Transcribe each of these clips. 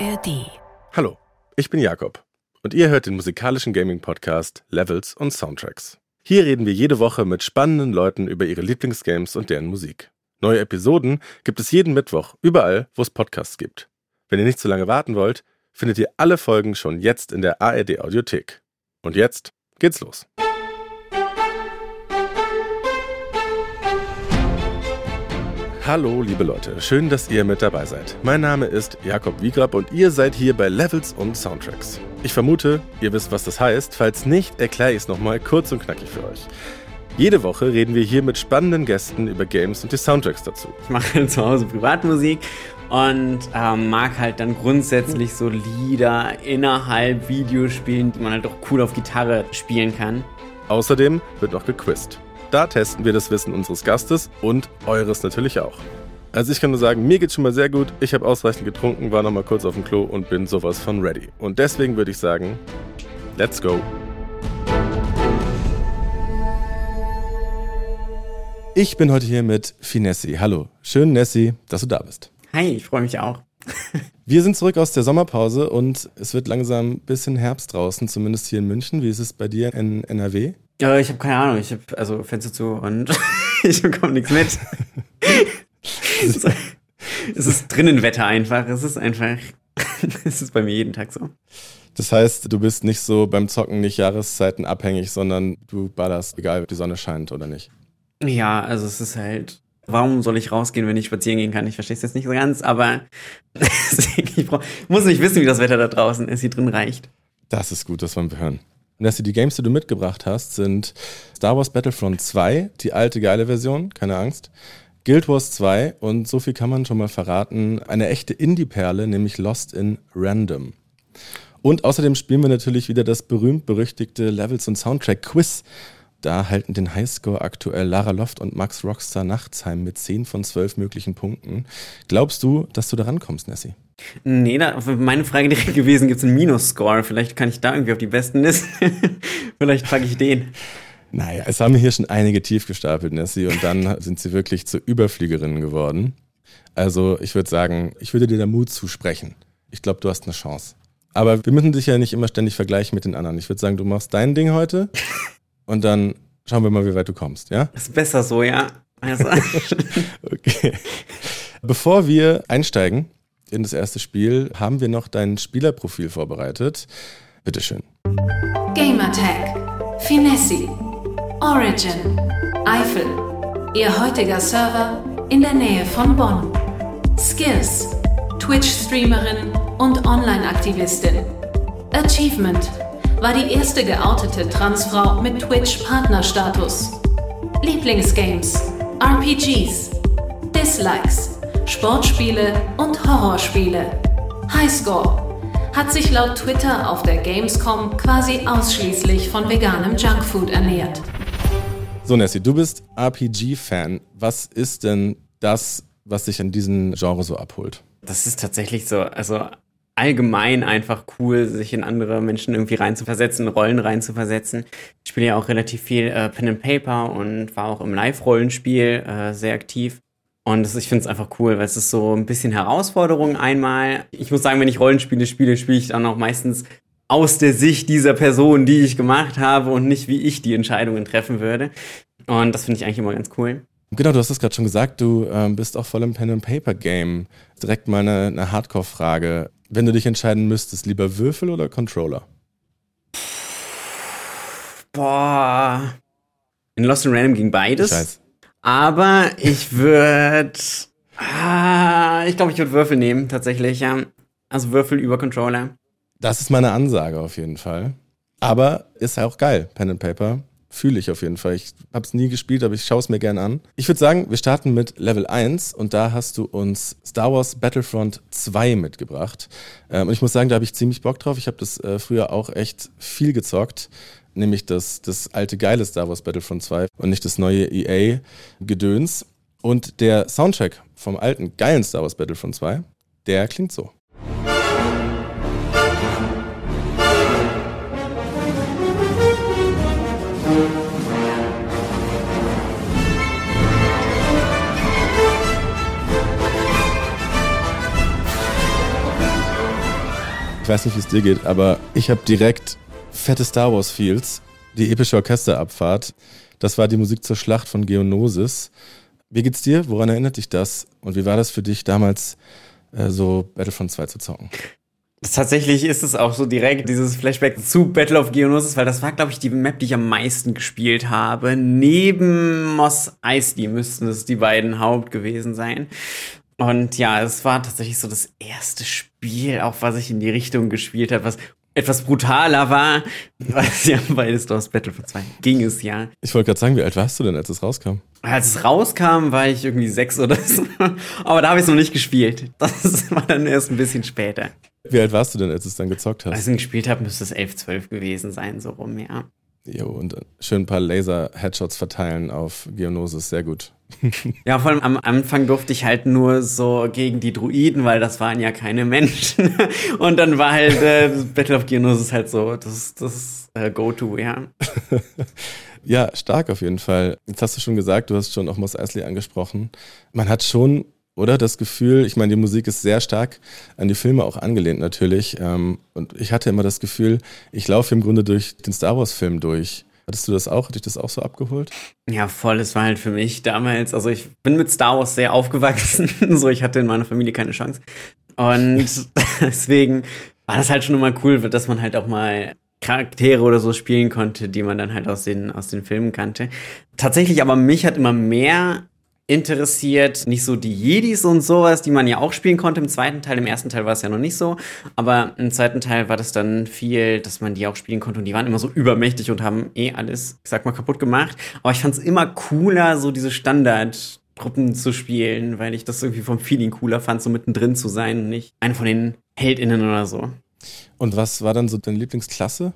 ARD. Hallo, ich bin Jakob und ihr hört den musikalischen Gaming-Podcast Levels und Soundtracks. Hier reden wir jede Woche mit spannenden Leuten über ihre Lieblingsgames und deren Musik. Neue Episoden gibt es jeden Mittwoch, überall, wo es Podcasts gibt. Wenn ihr nicht zu lange warten wollt, findet ihr alle Folgen schon jetzt in der ARD Audiothek. Und jetzt geht's los. Hallo, liebe Leute, schön, dass ihr mit dabei seid. Mein Name ist Jakob Wiegrab und ihr seid hier bei Levels und Soundtracks. Ich vermute, ihr wisst, was das heißt. Falls nicht, erkläre ich es nochmal kurz und knackig für euch. Jede Woche reden wir hier mit spannenden Gästen über Games und die Soundtracks dazu. Ich mache zu Hause Privatmusik und ähm, mag halt dann grundsätzlich so Lieder innerhalb Videospielen, die man halt auch cool auf Gitarre spielen kann. Außerdem wird noch gequizt. Da testen wir das Wissen unseres Gastes und eures natürlich auch. Also ich kann nur sagen, mir geht's schon mal sehr gut. Ich habe ausreichend getrunken, war noch mal kurz auf dem Klo und bin sowas von ready. Und deswegen würde ich sagen, let's go. Ich bin heute hier mit Finessi. Hallo, schön Nessi, dass du da bist. Hi, ich freue mich auch. Wir sind zurück aus der Sommerpause und es wird langsam ein bisschen Herbst draußen, zumindest hier in München. Wie ist es bei dir in NRW? Ja, ich habe keine Ahnung. Ich habe also Fenster zu und ich bekomme nichts mit. es ist drinnen Wetter einfach. Es ist einfach. es ist bei mir jeden Tag so. Das heißt, du bist nicht so beim Zocken nicht Jahreszeiten abhängig, sondern du ballerst, egal ob die Sonne scheint oder nicht. Ja, also es ist halt. Warum soll ich rausgehen, wenn ich spazieren gehen kann? Ich verstehe es jetzt nicht so ganz, aber ich muss nicht wissen, wie das Wetter da draußen ist. Hier drin reicht. Das ist gut, das wollen wir hören. Nessie, die Games, die du mitgebracht hast, sind Star Wars Battlefront 2, die alte geile Version, keine Angst. Guild Wars 2 und so viel kann man schon mal verraten, eine echte Indie-Perle, nämlich Lost in Random. Und außerdem spielen wir natürlich wieder das berühmt-berüchtigte Levels- und Soundtrack-Quiz. Da halten den Highscore aktuell Lara Loft und Max Rockstar Nachtsheim mit 10 von 12 möglichen Punkten. Glaubst du, dass du da rankommst, Nessie? Nee, da meine Frage direkt gewesen, gibt es einen Minusscore? Vielleicht kann ich da irgendwie auf die besten Listen. Vielleicht packe ich den. Naja, es haben hier schon einige tief gestapelt, Nessie, und dann sind sie wirklich zu Überfliegerinnen geworden. Also ich würde sagen, ich würde dir da Mut zusprechen. Ich glaube, du hast eine Chance. Aber wir müssen dich ja nicht immer ständig vergleichen mit den anderen. Ich würde sagen, du machst dein Ding heute und dann schauen wir mal, wie weit du kommst, ja? Ist besser so, ja. Also. okay. Bevor wir einsteigen, in das erste Spiel haben wir noch dein Spielerprofil vorbereitet. Bitteschön. Gamertag, Finessi, Origin, Eifel. Ihr heutiger Server in der Nähe von Bonn. Skills, Twitch-Streamerin und Online-Aktivistin. Achievement, war die erste geoutete Transfrau mit Twitch-Partnerstatus. Lieblingsgames, RPGs, Dislikes, Sportspiele und Horrorspiele. Highscore hat sich laut Twitter auf der Gamescom quasi ausschließlich von veganem Junkfood ernährt. So, Nessie, du bist RPG-Fan. Was ist denn das, was dich an diesem Genre so abholt? Das ist tatsächlich so, also allgemein einfach cool, sich in andere Menschen irgendwie reinzuversetzen, Rollen reinzuversetzen. Ich spiele ja auch relativ viel äh, Pen and Paper und war auch im Live-Rollenspiel äh, sehr aktiv. Und das, ich finde es einfach cool, weil es ist so ein bisschen Herausforderung einmal. Ich muss sagen, wenn ich Rollenspiele spiele, spiele ich dann auch meistens aus der Sicht dieser Person, die ich gemacht habe und nicht wie ich die Entscheidungen treffen würde. Und das finde ich eigentlich immer ganz cool. Genau, du hast es gerade schon gesagt, du ähm, bist auch voll im Pen-and-Paper-Game. Direkt mal eine, eine Hardcore-Frage. Wenn du dich entscheiden müsstest, lieber Würfel oder Controller? Boah. In Lost in Random ging beides. Ich weiß. Aber ich würde. Ah, ich glaube, ich würde Würfel nehmen, tatsächlich, ja. Also Würfel über Controller. Das ist meine Ansage auf jeden Fall. Aber ist ja auch geil, Pen and Paper. Fühle ich auf jeden Fall. Ich habe es nie gespielt, aber ich schaue es mir gerne an. Ich würde sagen, wir starten mit Level 1 und da hast du uns Star Wars Battlefront 2 mitgebracht. Ähm, und ich muss sagen, da habe ich ziemlich Bock drauf. Ich habe das äh, früher auch echt viel gezockt nämlich das, das alte geile Star Wars Battlefront 2 und nicht das neue EA-Gedöns. Und der Soundtrack vom alten geilen Star Wars Battlefront 2, der klingt so. Ich weiß nicht, wie es dir geht, aber ich habe direkt fette Star Wars Feels, die epische Orchesterabfahrt. Das war die Musik zur Schlacht von Geonosis. Wie geht's dir? Woran erinnert dich das? Und wie war das für dich damals, äh, so Battlefront 2 zu zocken? Tatsächlich ist es auch so direkt dieses Flashback zu Battle of Geonosis, weil das war, glaube ich, die Map, die ich am meisten gespielt habe. Neben Moss Eisley müssten es die beiden Haupt gewesen sein. Und ja, es war tatsächlich so das erste Spiel, auch was ich in die Richtung gespielt habe, was etwas brutaler war, was ja beides aus Battlefront 2 ging es ja. Ich wollte gerade sagen, wie alt warst du denn, als es rauskam? Als es rauskam, war ich irgendwie sechs oder so. Aber da habe ich es noch nicht gespielt. Das war dann erst ein bisschen später. Wie alt warst du denn, als du es dann gezockt hast? Als ich ihn gespielt habe, müsste es 11, 12 gewesen sein, so rum, ja. Jo, und schön ein paar Laser-Headshots verteilen auf Geonosis, sehr gut. ja, vor allem am Anfang durfte ich halt nur so gegen die Druiden, weil das waren ja keine Menschen. Und dann war halt äh, Battle of Geonosis halt so das, das äh, Go-To, ja. ja, stark auf jeden Fall. Jetzt hast du schon gesagt, du hast schon auch Moss Eisley angesprochen. Man hat schon oder? Das Gefühl, ich meine, die Musik ist sehr stark an die Filme auch angelehnt natürlich. Ähm, und ich hatte immer das Gefühl, ich laufe im Grunde durch den Star Wars-Film durch. Hattest du das auch? Hat dich das auch so abgeholt? Ja, voll. Es war halt für mich damals, also ich bin mit Star Wars sehr aufgewachsen. so, ich hatte in meiner Familie keine Chance. Und deswegen war das halt schon immer cool, dass man halt auch mal Charaktere oder so spielen konnte, die man dann halt aus den, aus den Filmen kannte. Tatsächlich aber mich hat immer mehr interessiert. Nicht so die Jedis und sowas, die man ja auch spielen konnte im zweiten Teil. Im ersten Teil war es ja noch nicht so. Aber im zweiten Teil war das dann viel, dass man die auch spielen konnte. Und die waren immer so übermächtig und haben eh alles, ich sag mal, kaputt gemacht. Aber ich fand es immer cooler, so diese Standard- Gruppen zu spielen, weil ich das irgendwie vom Feeling cooler fand, so mittendrin zu sein und nicht einer von den HeldInnen oder so. Und was war dann so deine Lieblingsklasse?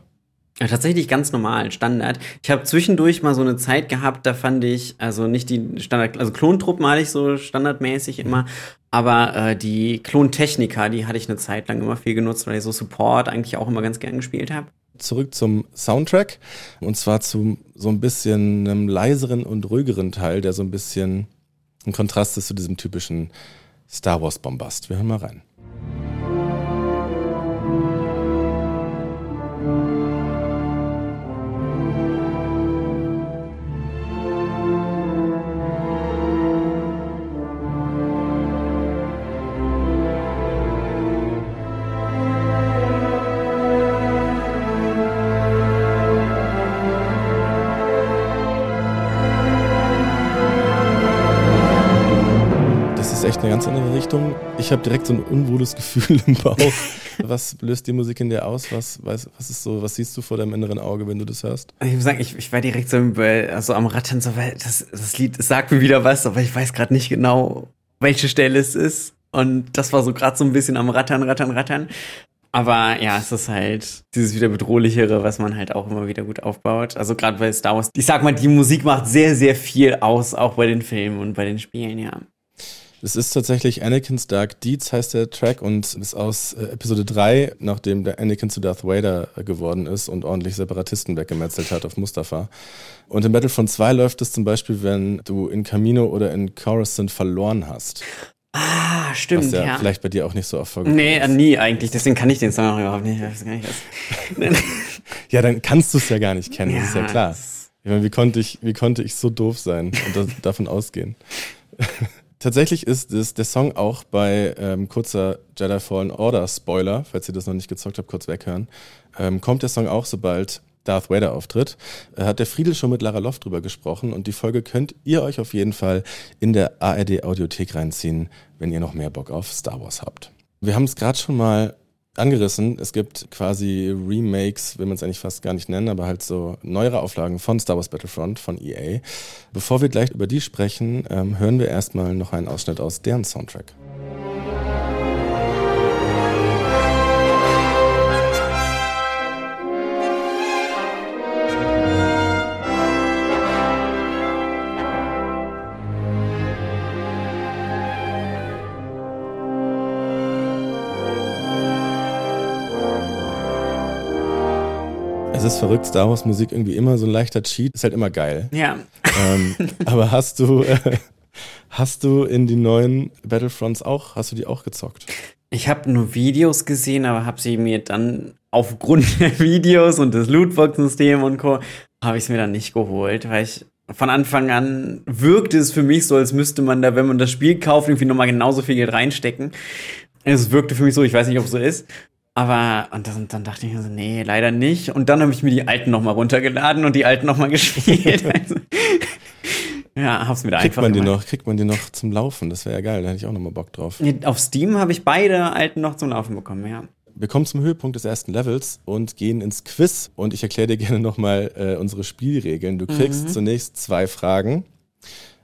Tatsächlich ganz normal, Standard. Ich habe zwischendurch mal so eine Zeit gehabt, da fand ich, also nicht die Standard, also Klontruppen hatte ich so standardmäßig immer, aber äh, die Klontechniker, die hatte ich eine Zeit lang immer viel genutzt, weil ich so Support eigentlich auch immer ganz gern gespielt habe. Zurück zum Soundtrack und zwar zu so ein bisschen einem leiseren und ruhigeren Teil, der so ein bisschen ein Kontrast ist zu diesem typischen Star Wars Bombast. Wir hören mal rein. Ganz andere Richtung. Ich habe direkt so ein unwohles Gefühl im Bauch. was löst die Musik in dir aus? Was, was, was ist so, was siehst du vor deinem inneren Auge, wenn du das hörst? Ich muss sagen, ich, ich war direkt so also am Rattern, so, weil das, das Lied sagt mir wieder was, aber ich weiß gerade nicht genau, welche Stelle es ist. Und das war so gerade so ein bisschen am Rattern, Rattern, Rattern. Aber ja, es ist halt dieses wieder bedrohlichere, was man halt auch immer wieder gut aufbaut. Also gerade bei Star Wars, ich sag mal, die Musik macht sehr, sehr viel aus, auch bei den Filmen und bei den Spielen, ja. Es ist tatsächlich Anakin's Dark Deeds heißt der Track und ist aus äh, Episode 3, nachdem der Anakin zu Darth Vader äh, geworden ist und ordentlich Separatisten weggemetzelt hat auf Mustafa. Und in Battlefront 2 läuft es zum Beispiel, wenn du in Camino oder in Coruscant verloren hast. Ah, stimmt, was ja, ja. vielleicht bei dir auch nicht so erfolgreich Nee, ist. nie eigentlich. Deswegen kann ich den Song auch überhaupt nicht. Ich weiß gar nicht ja, dann kannst du es ja gar nicht kennen, ja, das ist ja klar. Ich meine, wie konnte ich, wie konnte ich so doof sein und das, davon ausgehen? Tatsächlich ist es der Song auch bei ähm, kurzer Jedi Fallen Order Spoiler, falls ihr das noch nicht gezockt habt, kurz weghören. Ähm, kommt der Song auch, sobald Darth Vader auftritt. Äh, hat der Friedel schon mit Lara Loft drüber gesprochen und die Folge könnt ihr euch auf jeden Fall in der ARD Audiothek reinziehen, wenn ihr noch mehr Bock auf Star Wars habt. Wir haben es gerade schon mal angerissen. Es gibt quasi Remakes, will man es eigentlich fast gar nicht nennen, aber halt so neuere Auflagen von Star Wars Battlefront von EA. Bevor wir gleich über die sprechen, ähm, hören wir erstmal noch einen Ausschnitt aus deren Soundtrack. Es ist verrückt, Star Wars Musik irgendwie immer so ein leichter Cheat, ist halt immer geil. Ja. Ähm, aber hast du, äh, hast du in die neuen Battlefronts auch, hast du die auch gezockt? Ich habe nur Videos gesehen, aber habe sie mir dann aufgrund der Videos und des Lootbox-Systems und Co. habe ich es mir dann nicht geholt, weil ich von Anfang an wirkte es für mich so, als müsste man da, wenn man das Spiel kauft, irgendwie nochmal genauso viel Geld reinstecken. Es wirkte für mich so, ich weiß nicht, ob es so ist. Aber, und dann, dann dachte ich mir so, nee, leider nicht. Und dann habe ich mir die alten nochmal runtergeladen und die alten nochmal gespielt. also, ja, hab's mir da Kriegt einfach man die gemacht. noch, kriegt man die noch zum Laufen? Das wäre ja geil, da hätte ich auch nochmal Bock drauf. Nee, Auf Steam habe ich beide alten noch zum Laufen bekommen, ja. Wir kommen zum Höhepunkt des ersten Levels und gehen ins Quiz. Und ich erkläre dir gerne nochmal äh, unsere Spielregeln. Du kriegst zunächst zwei Fragen.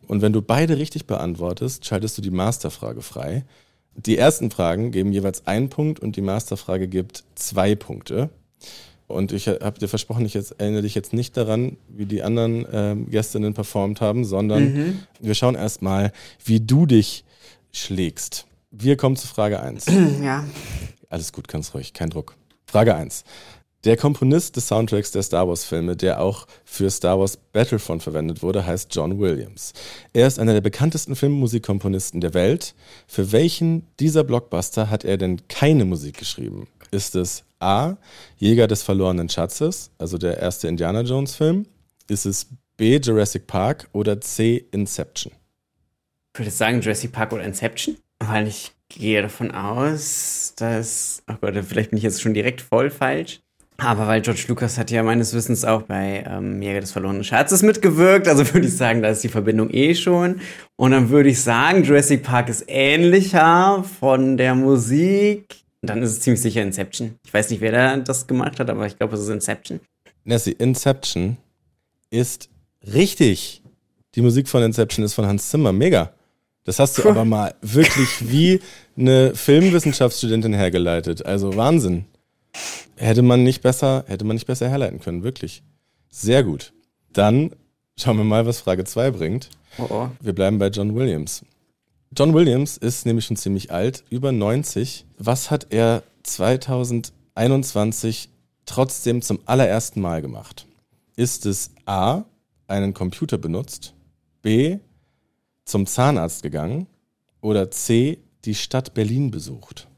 Und wenn du beide richtig beantwortest, schaltest du die Masterfrage frei. Die ersten Fragen geben jeweils einen Punkt und die Masterfrage gibt zwei Punkte. Und ich habe dir versprochen, ich jetzt, erinnere dich jetzt nicht daran, wie die anderen ähm, Gästinnen performt haben, sondern wir schauen erstmal, wie du dich schlägst. Wir kommen zu Frage 1. Ja. Alles gut, ganz ruhig, kein Druck. Frage 1. Der Komponist des Soundtracks der Star Wars-Filme, der auch für Star Wars Battlefront verwendet wurde, heißt John Williams. Er ist einer der bekanntesten Filmmusikkomponisten der Welt. Für welchen dieser Blockbuster hat er denn keine Musik geschrieben? Ist es A. Jäger des verlorenen Schatzes, also der erste Indiana Jones-Film? Ist es B. Jurassic Park oder C. Inception? Ich würde sagen Jurassic Park oder Inception, weil ich gehe davon aus, dass, oh Gott, vielleicht bin ich jetzt schon direkt voll falsch. Aber weil George Lucas hat ja meines Wissens auch bei ähm, Jäger des verlorenen Schatzes mitgewirkt, also würde ich sagen, da ist die Verbindung eh schon. Und dann würde ich sagen, Jurassic Park ist ähnlicher von der Musik. Dann ist es ziemlich sicher Inception. Ich weiß nicht, wer da das gemacht hat, aber ich glaube, es ist Inception. Nessie, Inception ist richtig. Die Musik von Inception ist von Hans Zimmer. Mega. Das hast du Puh. aber mal wirklich wie eine Filmwissenschaftsstudentin hergeleitet. Also Wahnsinn. Hätte man nicht besser, hätte man nicht besser herleiten können, wirklich. Sehr gut. Dann schauen wir mal, was Frage 2 bringt. Oh oh. Wir bleiben bei John Williams. John Williams ist nämlich schon ziemlich alt, über 90. Was hat er 2021 trotzdem zum allerersten Mal gemacht? Ist es A, einen Computer benutzt, B, zum Zahnarzt gegangen oder C, die Stadt Berlin besucht?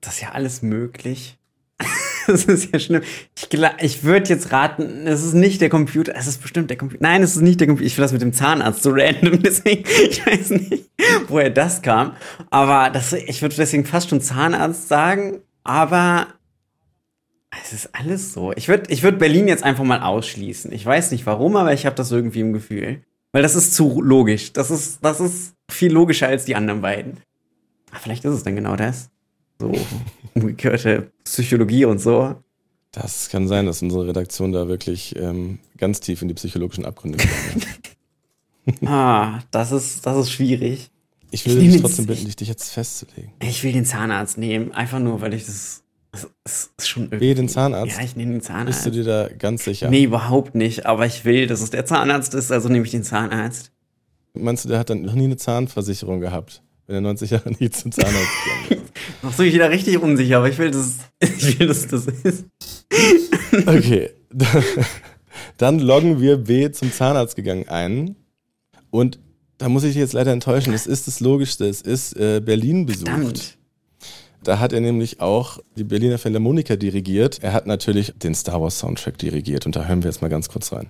Das ist ja alles möglich. Das ist ja schlimm. Ich, ich würde jetzt raten, es ist nicht der Computer. Es ist bestimmt der Computer. Nein, es ist nicht der Computer. Ich will das mit dem Zahnarzt so random. Deswegen, ich weiß nicht, woher das kam. Aber das, ich würde deswegen fast schon Zahnarzt sagen. Aber es ist alles so. Ich würde ich würd Berlin jetzt einfach mal ausschließen. Ich weiß nicht warum, aber ich habe das irgendwie im Gefühl. Weil das ist zu logisch. Das ist, das ist viel logischer als die anderen beiden. Ah, vielleicht ist es dann genau das. So umgekehrte Psychologie und so. Das kann sein, dass unsere Redaktion da wirklich ähm, ganz tief in die psychologischen Abgründe ist. Ah, das ist, das ist schwierig. Ich Ich will nehme dich jetzt- trotzdem bitten, dich jetzt festzulegen. Ich will den Zahnarzt nehmen, einfach nur, weil ich das. Das ist schon irgendwie. Wehe den Zahnarzt? Ja, ich nehme den Bist Zahnarzt. du dir da ganz sicher? Nee, überhaupt nicht. Aber ich will, dass es der Zahnarzt ist, also nehme ich den Zahnarzt. Meinst du, der hat dann noch nie eine Zahnversicherung gehabt, wenn er 90 Jahre nie zum Zahnarzt gegangen ist? Noch so ich wieder richtig unsicher, aber ich will, dass ich will, dass das ist. Okay, dann loggen wir B zum Zahnarzt gegangen ein. Und da muss ich dich jetzt leider enttäuschen, es ist das Logischste, es ist äh, Berlin besucht. Verdammt. Da hat er nämlich auch die Berliner Philharmoniker dirigiert. Er hat natürlich den Star Wars Soundtrack dirigiert und da hören wir jetzt mal ganz kurz rein.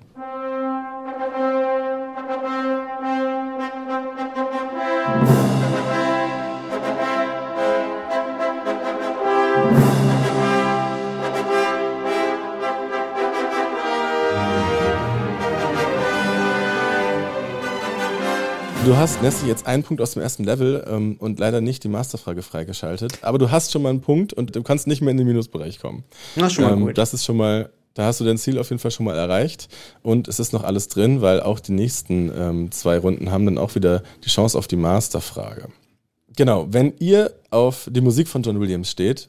Du hast, Nessie, jetzt einen Punkt aus dem ersten Level ähm, und leider nicht die Masterfrage freigeschaltet. Aber du hast schon mal einen Punkt und du kannst nicht mehr in den Minusbereich kommen. Das ist schon mal Ähm, gut. Das ist schon mal, da hast du dein Ziel auf jeden Fall schon mal erreicht. Und es ist noch alles drin, weil auch die nächsten ähm, zwei Runden haben dann auch wieder die Chance auf die Masterfrage. Genau, wenn ihr auf die Musik von John Williams steht,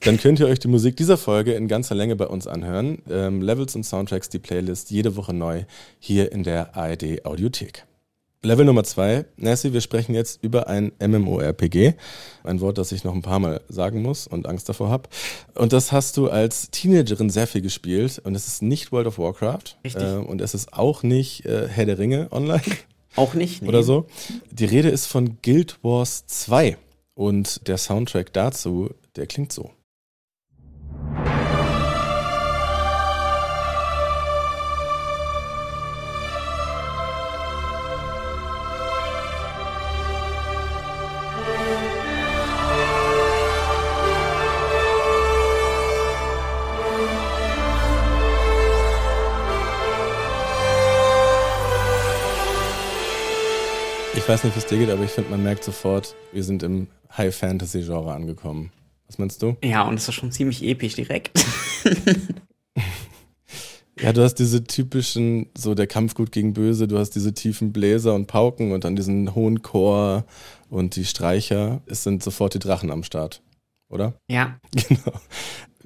dann könnt ihr euch die Musik dieser Folge in ganzer Länge bei uns anhören. Ähm, Levels und Soundtracks, die Playlist jede Woche neu hier in der ARD Audiothek. Level Nummer zwei, Nancy, wir sprechen jetzt über ein MMORPG. Ein Wort, das ich noch ein paar Mal sagen muss und Angst davor habe. Und das hast du als Teenagerin sehr viel gespielt. Und es ist nicht World of Warcraft. Richtig. Äh, und es ist auch nicht äh, Herr der Ringe online Auch nicht. nee. oder so. Die Rede ist von Guild Wars 2. Und der Soundtrack dazu, der klingt so. Ich weiß nicht, wie es dir geht, aber ich finde, man merkt sofort, wir sind im High-Fantasy-Genre angekommen. Was meinst du? Ja, und es ist schon ziemlich episch direkt. ja, du hast diese typischen, so der Kampf gut gegen Böse, du hast diese tiefen Bläser und Pauken und dann diesen hohen Chor und die Streicher. Es sind sofort die Drachen am Start, oder? Ja. Genau.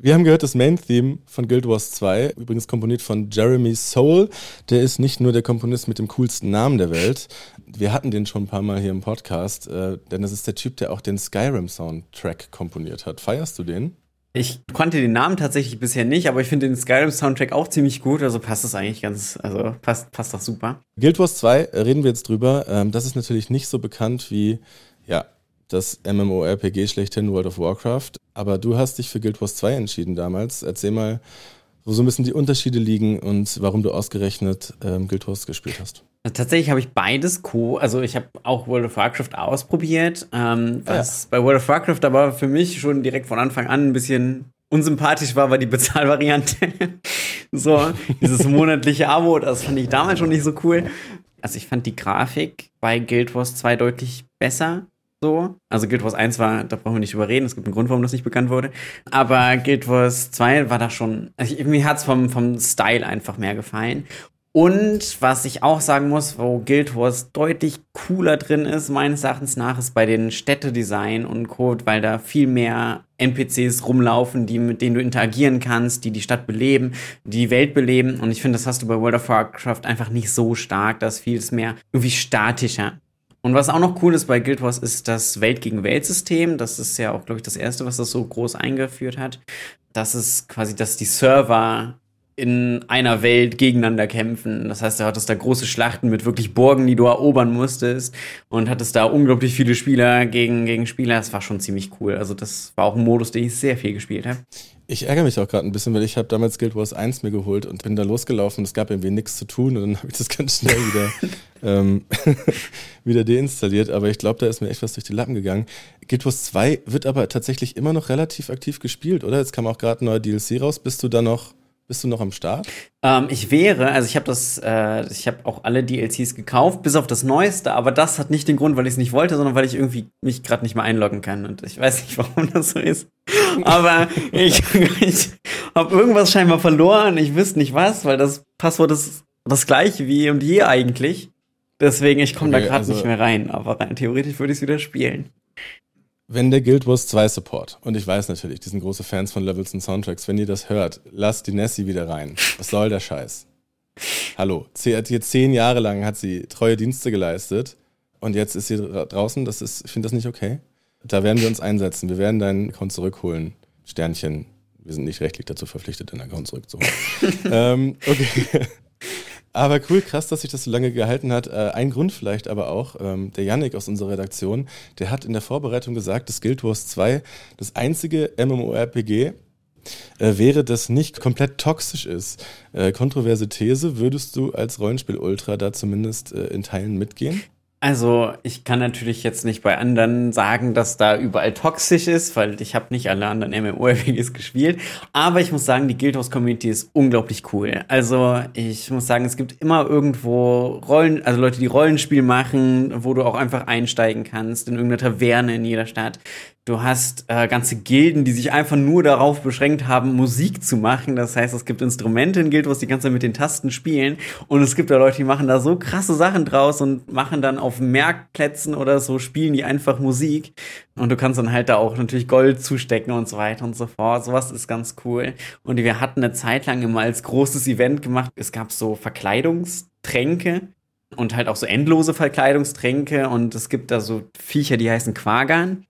Wir haben gehört das Main-Theme von Guild Wars 2, übrigens komponiert von Jeremy Soule. Der ist nicht nur der Komponist mit dem coolsten Namen der Welt. Wir hatten den schon ein paar Mal hier im Podcast, äh, denn das ist der Typ, der auch den Skyrim-Soundtrack komponiert hat. Feierst du den? Ich konnte den Namen tatsächlich bisher nicht, aber ich finde den Skyrim-Soundtrack auch ziemlich gut, also passt das eigentlich ganz, also passt, passt doch super. Guild Wars 2 äh, reden wir jetzt drüber. Ähm, das ist natürlich nicht so bekannt wie, ja, das MMORPG schlechthin World of Warcraft. Aber du hast dich für Guild Wars 2 entschieden damals. Erzähl mal, wo so ein bisschen die Unterschiede liegen und warum du ausgerechnet ähm, Guild Wars gespielt hast. Tatsächlich habe ich beides co. Also ich habe auch World of Warcraft ausprobiert. Ähm, was ja. bei World of Warcraft aber für mich schon direkt von Anfang an ein bisschen unsympathisch war, war die Bezahlvariante. so, dieses monatliche Abo, das fand ich damals schon nicht so cool. Also ich fand die Grafik bei Guild Wars 2 deutlich besser. So. Also Guild Wars 1 war, da brauchen wir nicht überreden, es gibt einen Grund, warum das nicht bekannt wurde. Aber Guild Wars 2 war da schon, also mir hat's vom, vom Style einfach mehr gefallen. Und was ich auch sagen muss, wo Guild Wars deutlich cooler drin ist, meines Erachtens nach, ist bei den Städtedesign und Code, weil da viel mehr NPCs rumlaufen, die, mit denen du interagieren kannst, die die Stadt beleben, die Welt beleben. Und ich finde, das hast du bei World of Warcraft einfach nicht so stark. Das ist viel mehr irgendwie statischer. Und was auch noch cool ist bei Guild Wars ist das Welt gegen Welt System. Das ist ja auch, glaube ich, das erste, was das so groß eingeführt hat. Das ist quasi, dass die Server in einer Welt gegeneinander kämpfen. Das heißt, du hattest da große Schlachten mit wirklich Burgen, die du erobern musstest und hattest da unglaublich viele Spieler gegen, gegen Spieler. Das war schon ziemlich cool. Also das war auch ein Modus, den ich sehr viel gespielt habe. Ich ärgere mich auch gerade ein bisschen, weil ich habe damals Guild Wars 1 mir geholt und bin da losgelaufen. Es gab irgendwie nichts zu tun und dann habe ich das ganz schnell wieder, ähm, wieder deinstalliert. Aber ich glaube, da ist mir echt was durch die Lappen gegangen. Guild Wars 2 wird aber tatsächlich immer noch relativ aktiv gespielt, oder? Jetzt kam auch gerade ein neuer DLC raus. Bist du da noch bist du noch am Start? Ähm, ich wäre, also ich habe das, äh, ich habe auch alle DLCs gekauft, bis auf das Neueste, aber das hat nicht den Grund, weil ich es nicht wollte, sondern weil ich irgendwie mich gerade nicht mehr einloggen kann und ich weiß nicht, warum das so ist. Aber ich, ich habe irgendwas scheinbar verloren, ich wüsste nicht was, weil das Passwort ist das gleiche wie und je eigentlich. Deswegen, ich komme okay, da gerade also nicht mehr rein, aber rein theoretisch würde ich es wieder spielen. Wenn der Guild Wars 2 Support, und ich weiß natürlich, die sind große Fans von Levels und Soundtracks, wenn ihr das hört, lasst die Nessie wieder rein. Was soll der Scheiß? Hallo, sie hat hier zehn Jahre lang hat sie treue Dienste geleistet und jetzt ist sie draußen. Das ist, ich finde das nicht okay. Da werden wir uns einsetzen. Wir werden deinen Account zurückholen. Sternchen. Wir sind nicht rechtlich dazu verpflichtet, den Account zurückzuholen. ähm, okay. Aber cool, krass, dass sich das so lange gehalten hat. Äh, ein Grund vielleicht aber auch, ähm, der Yannick aus unserer Redaktion, der hat in der Vorbereitung gesagt, dass Guild Wars 2 das einzige MMORPG äh, wäre, das nicht komplett toxisch ist. Äh, kontroverse These, würdest du als Rollenspiel-Ultra da zumindest äh, in Teilen mitgehen? Also, ich kann natürlich jetzt nicht bei anderen sagen, dass da überall toxisch ist, weil ich habe nicht alle anderen MMORPGs gespielt. Aber ich muss sagen, die Guild Wars Community ist unglaublich cool. Also, ich muss sagen, es gibt immer irgendwo Rollen, also Leute, die Rollenspiel machen, wo du auch einfach einsteigen kannst in irgendeiner Taverne in jeder Stadt. Du hast äh, ganze Gilden, die sich einfach nur darauf beschränkt haben, Musik zu machen. Das heißt, es gibt Instrumente in Guild, was die ganze Zeit mit den Tasten spielen. Und es gibt da Leute, die machen da so krasse Sachen draus und machen dann auf Merkplätzen oder so, spielen die einfach Musik. Und du kannst dann halt da auch natürlich Gold zustecken und so weiter und so fort. Sowas ist ganz cool. Und wir hatten eine Zeit lang immer als großes Event gemacht. Es gab so Verkleidungstränke und halt auch so endlose Verkleidungstränke. Und es gibt da so Viecher, die heißen Quagern.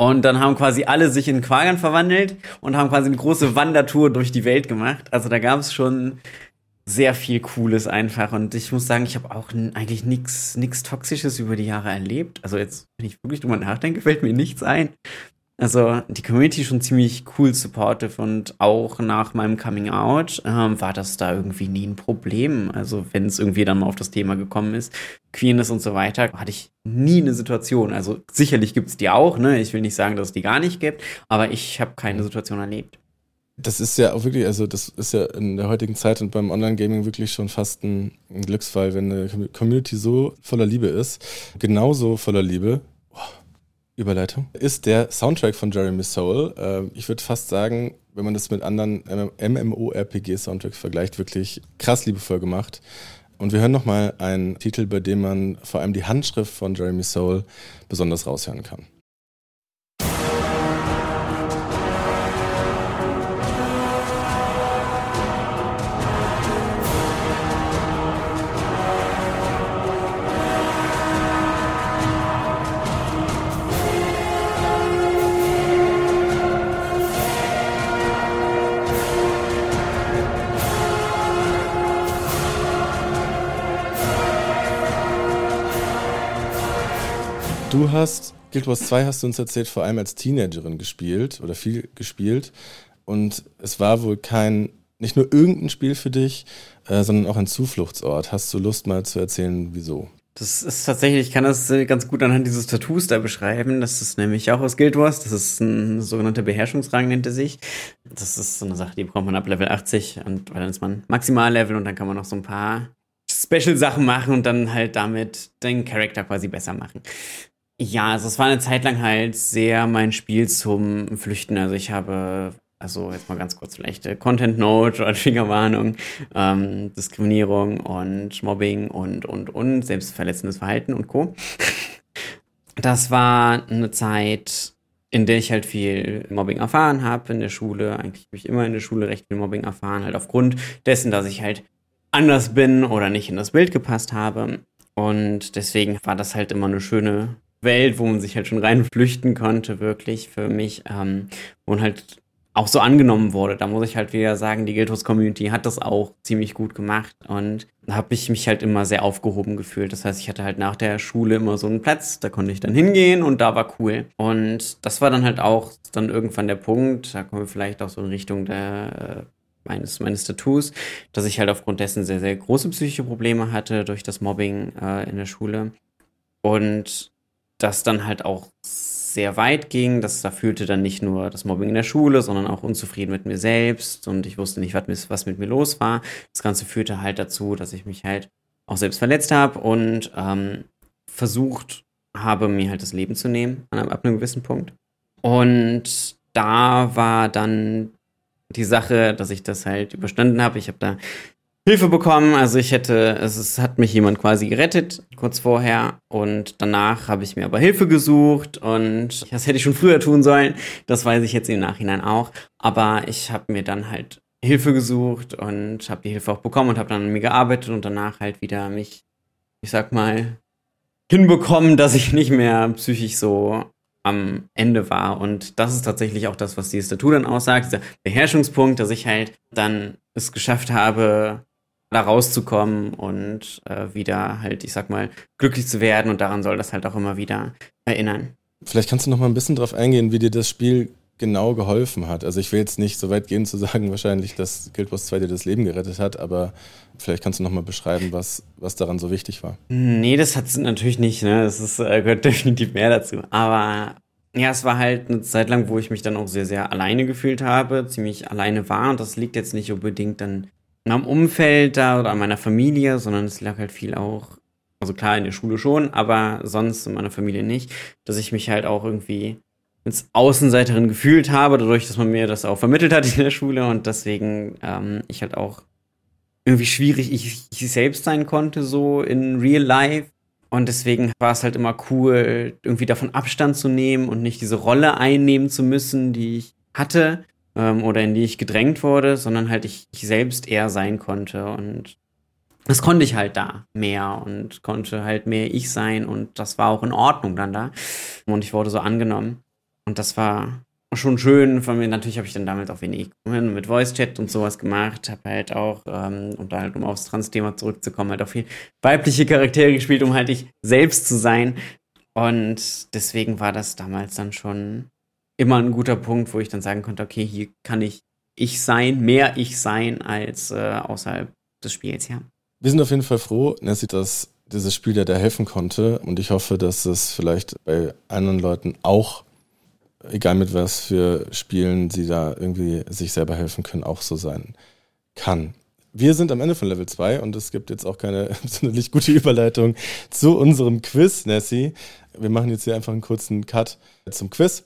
Und dann haben quasi alle sich in Quagern verwandelt und haben quasi eine große Wandertour durch die Welt gemacht. Also da gab es schon sehr viel Cooles einfach. Und ich muss sagen, ich habe auch eigentlich nichts Toxisches über die Jahre erlebt. Also jetzt, wenn ich wirklich drüber nachdenke, fällt mir nichts ein. Also die Community schon ziemlich cool supportive und auch nach meinem Coming Out ähm, war das da irgendwie nie ein Problem. Also wenn es irgendwie dann mal auf das Thema gekommen ist, Queerness und so weiter, hatte ich nie eine Situation. Also sicherlich gibt es die auch, ne? Ich will nicht sagen, dass es die gar nicht gibt, aber ich habe keine Situation erlebt. Das ist ja auch wirklich, also das ist ja in der heutigen Zeit und beim Online-Gaming wirklich schon fast ein, ein Glücksfall, wenn eine Community so voller Liebe ist. Genauso voller Liebe Überleitung, ist der Soundtrack von Jeremy Soul. Ähm, ich würde fast sagen, wenn man das mit anderen MMORPG-Soundtracks vergleicht, wirklich krass liebevoll gemacht. Und wir hören nochmal einen Titel, bei dem man vor allem die Handschrift von Jeremy Soul besonders raushören kann. Du hast Guild Wars 2 hast du uns erzählt, vor allem als Teenagerin gespielt oder viel gespielt. Und es war wohl kein, nicht nur irgendein Spiel für dich, äh, sondern auch ein Zufluchtsort. Hast du Lust mal zu erzählen, wieso? Das ist tatsächlich, ich kann das äh, ganz gut anhand dieses Tattoos da beschreiben. Das ist nämlich auch aus Guild Wars. Das ist ein sogenannter Beherrschungsrang, nennt er sich. Das ist so eine Sache, die bekommt man ab Level 80 und dann ist man Maximallevel und dann kann man noch so ein paar Special-Sachen machen und dann halt damit den Charakter quasi besser machen. Ja, also es war eine Zeit lang halt sehr mein Spiel zum Flüchten. Also ich habe, also jetzt mal ganz kurz vielleicht, äh, Content Note oder Triggerwarnung, ähm, Diskriminierung und Mobbing und, und, und, selbstverletzendes Verhalten und Co. Das war eine Zeit, in der ich halt viel Mobbing erfahren habe in der Schule. Eigentlich habe ich immer in der Schule recht viel Mobbing erfahren, halt aufgrund dessen, dass ich halt anders bin oder nicht in das Bild gepasst habe. Und deswegen war das halt immer eine schöne Welt, wo man sich halt schon rein flüchten konnte, wirklich für mich, ähm, wo man halt auch so angenommen wurde. Da muss ich halt wieder sagen, die Guildhouse Community hat das auch ziemlich gut gemacht und da habe ich mich halt immer sehr aufgehoben gefühlt. Das heißt, ich hatte halt nach der Schule immer so einen Platz, da konnte ich dann hingehen und da war cool. Und das war dann halt auch dann irgendwann der Punkt, da kommen wir vielleicht auch so in Richtung der äh, meines, meines Tattoos, dass ich halt aufgrund dessen sehr, sehr große psychische Probleme hatte durch das Mobbing äh, in der Schule. Und das dann halt auch sehr weit ging. Das, da fühlte dann nicht nur das Mobbing in der Schule, sondern auch unzufrieden mit mir selbst und ich wusste nicht, was, was mit mir los war. Das Ganze führte halt dazu, dass ich mich halt auch selbst verletzt habe und ähm, versucht habe, mir halt das Leben zu nehmen ab einem gewissen Punkt. Und da war dann die Sache, dass ich das halt überstanden habe. Ich habe da Hilfe bekommen. Also ich hätte, es, es hat mich jemand quasi gerettet, kurz vorher. Und danach habe ich mir aber Hilfe gesucht und das hätte ich schon früher tun sollen. Das weiß ich jetzt im Nachhinein auch. Aber ich habe mir dann halt Hilfe gesucht und habe die Hilfe auch bekommen und habe dann an mir gearbeitet und danach halt wieder mich, ich sag mal, hinbekommen, dass ich nicht mehr psychisch so am Ende war. Und das ist tatsächlich auch das, was dieses Tattoo dann aussagt, dieser Beherrschungspunkt, dass ich halt dann es geschafft habe, da rauszukommen und äh, wieder halt, ich sag mal, glücklich zu werden und daran soll das halt auch immer wieder erinnern. Vielleicht kannst du noch mal ein bisschen drauf eingehen, wie dir das Spiel genau geholfen hat. Also ich will jetzt nicht so weit gehen zu sagen, wahrscheinlich, dass Guild Wars 2 dir das Leben gerettet hat, aber vielleicht kannst du noch mal beschreiben, was, was daran so wichtig war. Nee, das hat es natürlich nicht, ne? Das ist, äh, gehört definitiv mehr dazu. Aber ja, es war halt eine Zeit lang, wo ich mich dann auch sehr, sehr alleine gefühlt habe, ziemlich alleine war. Und das liegt jetzt nicht unbedingt dann am Umfeld da oder an meiner Familie, sondern es lag halt viel auch, also klar in der Schule schon, aber sonst in meiner Familie nicht, dass ich mich halt auch irgendwie als Außenseiterin gefühlt habe, dadurch, dass man mir das auch vermittelt hat in der Schule und deswegen ähm, ich halt auch irgendwie schwierig ich, ich selbst sein konnte, so in real life. Und deswegen war es halt immer cool, irgendwie davon Abstand zu nehmen und nicht diese Rolle einnehmen zu müssen, die ich hatte ähm, oder in die ich gedrängt wurde, sondern halt ich, ich selbst eher sein konnte. Und das konnte ich halt da mehr und konnte halt mehr ich sein und das war auch in Ordnung dann da. Und ich wurde so angenommen. Und das war schon schön. Von mir natürlich habe ich dann damit auch wenig mit Voice Chat und sowas gemacht. Habe halt auch, ähm, um da halt um aufs Trans-Thema zurückzukommen, halt auch viel weibliche Charaktere gespielt, um halt ich selbst zu sein. Und deswegen war das damals dann schon immer ein guter Punkt, wo ich dann sagen konnte, okay, hier kann ich ich sein, mehr ich sein als äh, außerhalb des Spiels, ja. Wir sind auf jeden Fall froh, Nessie, dass dieses Spiel dir da helfen konnte. Und ich hoffe, dass es vielleicht bei anderen Leuten auch, egal mit was für Spielen sie da irgendwie sich selber helfen können, auch so sein kann. Wir sind am Ende von Level 2 und es gibt jetzt auch keine sonderlich gute Überleitung zu unserem Quiz, Nessie. Wir machen jetzt hier einfach einen kurzen Cut zum Quiz.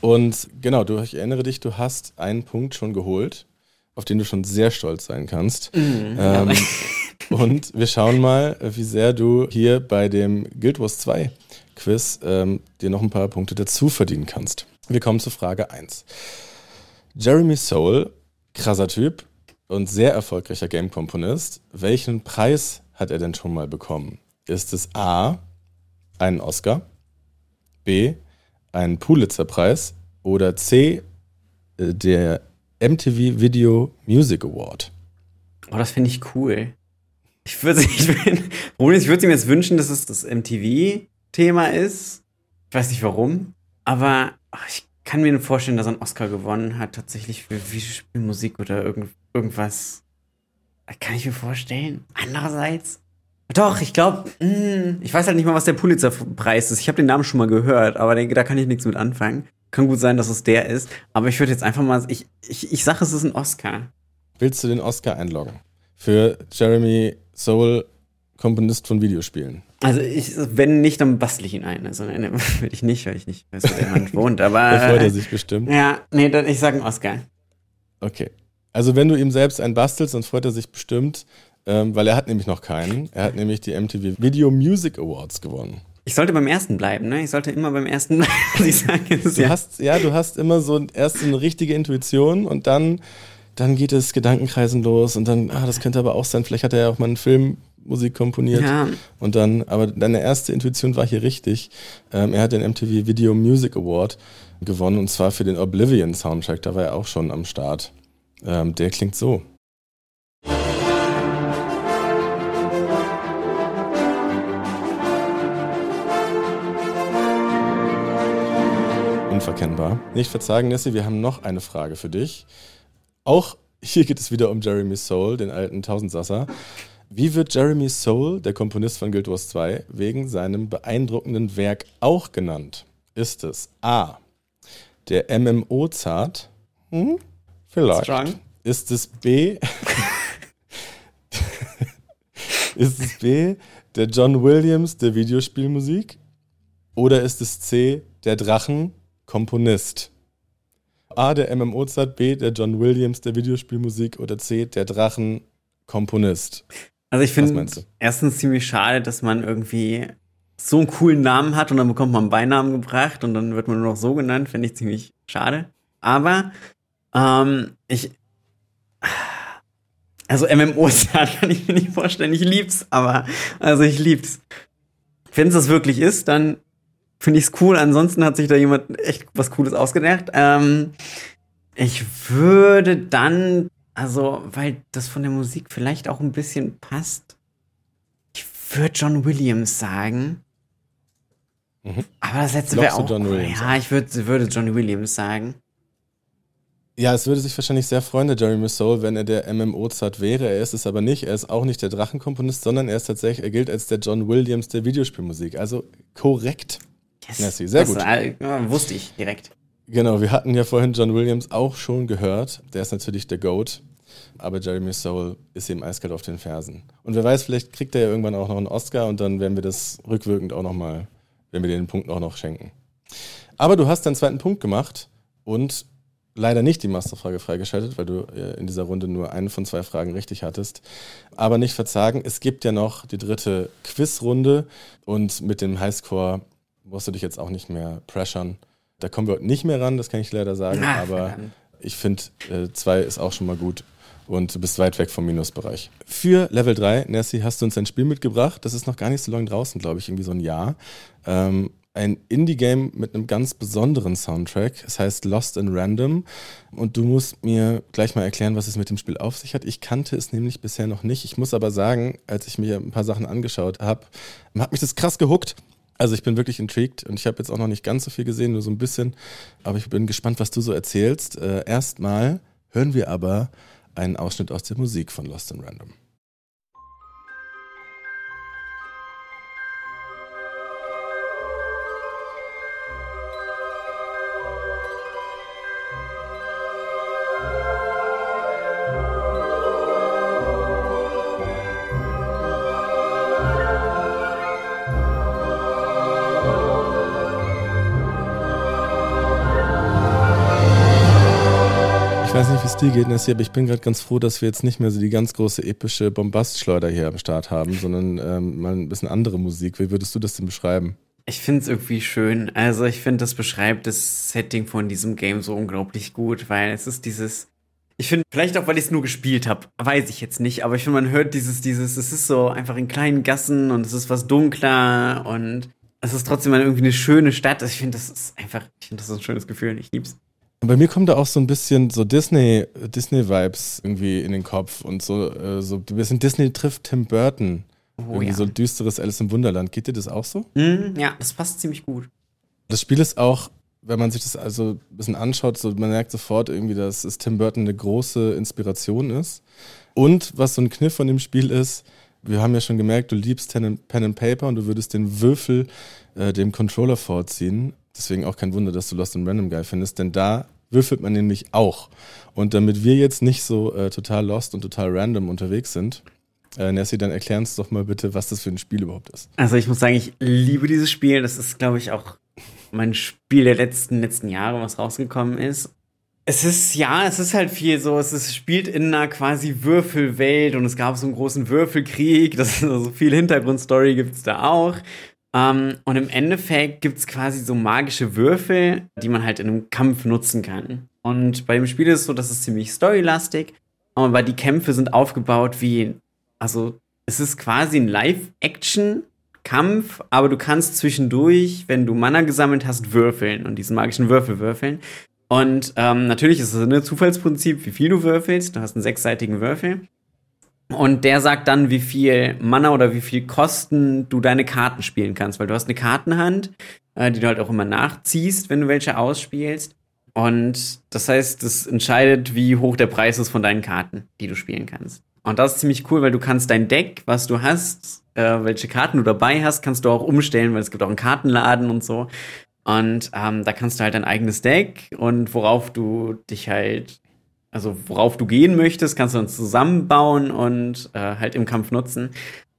Und genau, du, ich erinnere dich, du hast einen Punkt schon geholt, auf den du schon sehr stolz sein kannst. Mhm, ähm, und wir schauen mal, wie sehr du hier bei dem Guild Wars 2 Quiz ähm, dir noch ein paar Punkte dazu verdienen kannst. Wir kommen zu Frage 1. Jeremy Soule, krasser Typ und sehr erfolgreicher Game-Komponist. Welchen Preis hat er denn schon mal bekommen? Ist es A, einen Oscar, B, einen Pulitzer-Preis oder C, äh, der MTV Video Music Award? Oh, das finde ich cool. Ich würde ich, ich würde mir jetzt wünschen, dass es das MTV-Thema ist. Ich weiß nicht warum, aber ich kann mir vorstellen, dass er einen Oscar gewonnen hat, tatsächlich für Videospielmusik oder irgend, irgendwas. Kann ich mir vorstellen. Andererseits, doch, ich glaube, hm, ich weiß halt nicht mal, was der Pulitzer-Preis ist. Ich habe den Namen schon mal gehört, aber denke, da kann ich nichts mit anfangen. Kann gut sein, dass es der ist. Aber ich würde jetzt einfach mal, ich, ich, ich sage, es ist ein Oscar. Willst du den Oscar einloggen? Für Jeremy Soul, Komponist von Videospielen. Also ich, wenn nicht, dann bastel ich ihn ein. Also nein, will ich nicht, weil ich nicht weiß, wo der Mann wohnt. Aber da freut er sich bestimmt. Ja, nee, dann, ich sage einen Oscar. Okay. Also wenn du ihm selbst einen bastelst, dann freut er sich bestimmt. Ähm, weil er hat nämlich noch keinen. Er hat nämlich die MTV Video Music Awards gewonnen. Ich sollte beim ersten bleiben, ne? Ich sollte immer beim ersten bleiben. ich sage du ja. hast, ja, du hast immer so erst eine richtige Intuition und dann, dann geht es Gedankenkreisen los und dann, ah, das könnte aber auch sein, vielleicht hat er ja auch mal einen Film Musik komponiert. Ja. Und dann, aber deine erste Intuition war hier richtig. Ähm, er hat den MTV Video Music Award gewonnen und zwar für den Oblivion Soundtrack. Da war er auch schon am Start. Ähm, der klingt so. Unverkennbar. Nicht verzagen, Nessie, wir haben noch eine Frage für dich. Auch hier geht es wieder um Jeremy Soule, den alten Tausendsasser. Wie wird Jeremy Soule, der Komponist von Guild Wars 2, wegen seinem beeindruckenden Werk auch genannt? Ist es A. Der MMO-Zart? Hm? Vielleicht. Strong. Ist es B. ist es B. Der John Williams der Videospielmusik? Oder ist es C. Der Drachen Komponist. A, der MMO-Zart, B, der John Williams der Videospielmusik oder C, der Drachen Komponist. Also ich finde erstens ziemlich schade, dass man irgendwie so einen coolen Namen hat und dann bekommt man einen Beinamen gebracht und dann wird man nur noch so genannt, finde ich ziemlich schade. Aber ähm, ich also MMOs kann ich mir nicht vorstellen. Ich lieb's, aber also ich lieb's. Wenn es das wirklich ist, dann finde ich es cool. Ansonsten hat sich da jemand echt was Cooles ausgedacht. Ähm, ich würde dann, also, weil das von der Musik vielleicht auch ein bisschen passt, ich würde John Williams sagen. Mhm. Aber das letzte wäre auch. John Williams ja, ich würd, würde John Williams sagen. Ja, es würde sich wahrscheinlich sehr freuen, der Jeremy Soul, wenn er der MMO-Zart wäre. Er ist es aber nicht. Er ist auch nicht der Drachenkomponist, sondern er ist tatsächlich, er gilt als der John Williams der Videospielmusik. Also korrekt. Yes. Nessie, sehr das, gut. Äh, wusste ich direkt. Genau, wir hatten ja vorhin John Williams auch schon gehört. Der ist natürlich der GOAT. Aber Jeremy Soule ist ihm eiskalt auf den Fersen. Und wer weiß, vielleicht kriegt er ja irgendwann auch noch einen Oscar und dann werden wir das rückwirkend auch nochmal, wenn wir den Punkt auch noch schenken. Aber du hast deinen zweiten Punkt gemacht und leider nicht die Masterfrage freigeschaltet, weil du äh, in dieser Runde nur eine von zwei Fragen richtig hattest. Aber nicht verzagen, es gibt ja noch die dritte Quizrunde und mit dem Highscore musst du dich jetzt auch nicht mehr pressern. Da kommen wir heute nicht mehr ran, das kann ich leider sagen. Ach, aber ich finde, äh, zwei ist auch schon mal gut. Und du bist weit weg vom Minusbereich. Für Level 3, Nessie, hast du uns ein Spiel mitgebracht. Das ist noch gar nicht so lange draußen, glaube ich, irgendwie so ein Jahr. Ähm, ein Indie-Game mit einem ganz besonderen Soundtrack. Es heißt Lost in Random. Und du musst mir gleich mal erklären, was es mit dem Spiel auf sich hat. Ich kannte es nämlich bisher noch nicht. Ich muss aber sagen, als ich mir ein paar Sachen angeschaut habe, hat mich das krass gehuckt. Also ich bin wirklich intrigued und ich habe jetzt auch noch nicht ganz so viel gesehen, nur so ein bisschen. Aber ich bin gespannt, was du so erzählst. Äh, Erstmal hören wir aber einen Ausschnitt aus der Musik von Lost in Random. Es geht, Nessie, aber ich bin gerade ganz froh, dass wir jetzt nicht mehr so die ganz große epische Bombastschleuder hier am Start haben, sondern ähm, mal ein bisschen andere Musik. Wie würdest du das denn beschreiben? Ich finde es irgendwie schön. Also ich finde, das beschreibt das Setting von diesem Game so unglaublich gut, weil es ist dieses. Ich finde, vielleicht auch, weil ich es nur gespielt habe, weiß ich jetzt nicht, aber ich finde, man hört dieses, dieses, es ist so einfach in kleinen Gassen und es ist was dunkler und es ist trotzdem irgendwie eine schöne Stadt. Ich finde, das ist einfach, ich finde, das ist ein schönes Gefühl. Ich lieb's. Bei mir kommt da auch so ein bisschen so Disney, Disney-Vibes irgendwie in den Kopf und so, äh, so ein bisschen Disney trifft Tim Burton. Oh, irgendwie ja. so düsteres Alice im Wunderland. Geht dir das auch so? Mm, ja, das passt ziemlich gut. Das Spiel ist auch, wenn man sich das also ein bisschen anschaut, so, man merkt sofort irgendwie, dass es Tim Burton eine große Inspiration ist. Und was so ein Kniff von dem Spiel ist, wir haben ja schon gemerkt, du liebst Pen and, Paper und du würdest den Würfel äh, dem Controller vorziehen. Deswegen auch kein Wunder, dass du Lost in Random geil findest, denn da würfelt man nämlich auch. Und damit wir jetzt nicht so äh, total lost und total random unterwegs sind, äh, Nessie, dann erklär uns doch mal bitte, was das für ein Spiel überhaupt ist. Also ich muss sagen, ich liebe dieses Spiel. Das ist, glaube ich, auch mein Spiel der letzten, letzten Jahre, was rausgekommen ist. Es ist, ja, es ist halt viel so, es ist, spielt in einer quasi Würfelwelt und es gab so einen großen Würfelkrieg, das ist also viel Hintergrundstory gibt's da auch. Um, ähm, und im Endeffekt gibt es quasi so magische Würfel, die man halt in einem Kampf nutzen kann. Und bei dem Spiel ist es so, dass es ziemlich storylastig, aber die Kämpfe sind aufgebaut wie, also es ist quasi ein Live-Action-Kampf, aber du kannst zwischendurch, wenn du Mana gesammelt hast, würfeln und diesen magischen Würfel würfeln. Und ähm, natürlich ist es ein Zufallsprinzip, wie viel du würfelst. Du hast einen sechsseitigen Würfel. Und der sagt dann, wie viel Mana oder wie viel Kosten du deine Karten spielen kannst, weil du hast eine Kartenhand, äh, die du halt auch immer nachziehst, wenn du welche ausspielst. Und das heißt, das entscheidet, wie hoch der Preis ist von deinen Karten, die du spielen kannst. Und das ist ziemlich cool, weil du kannst dein Deck, was du hast, äh, welche Karten du dabei hast, kannst du auch umstellen, weil es gibt auch einen Kartenladen und so. Und ähm, da kannst du halt dein eigenes Deck und worauf du dich halt also worauf du gehen möchtest, kannst du dann zusammenbauen und äh, halt im Kampf nutzen.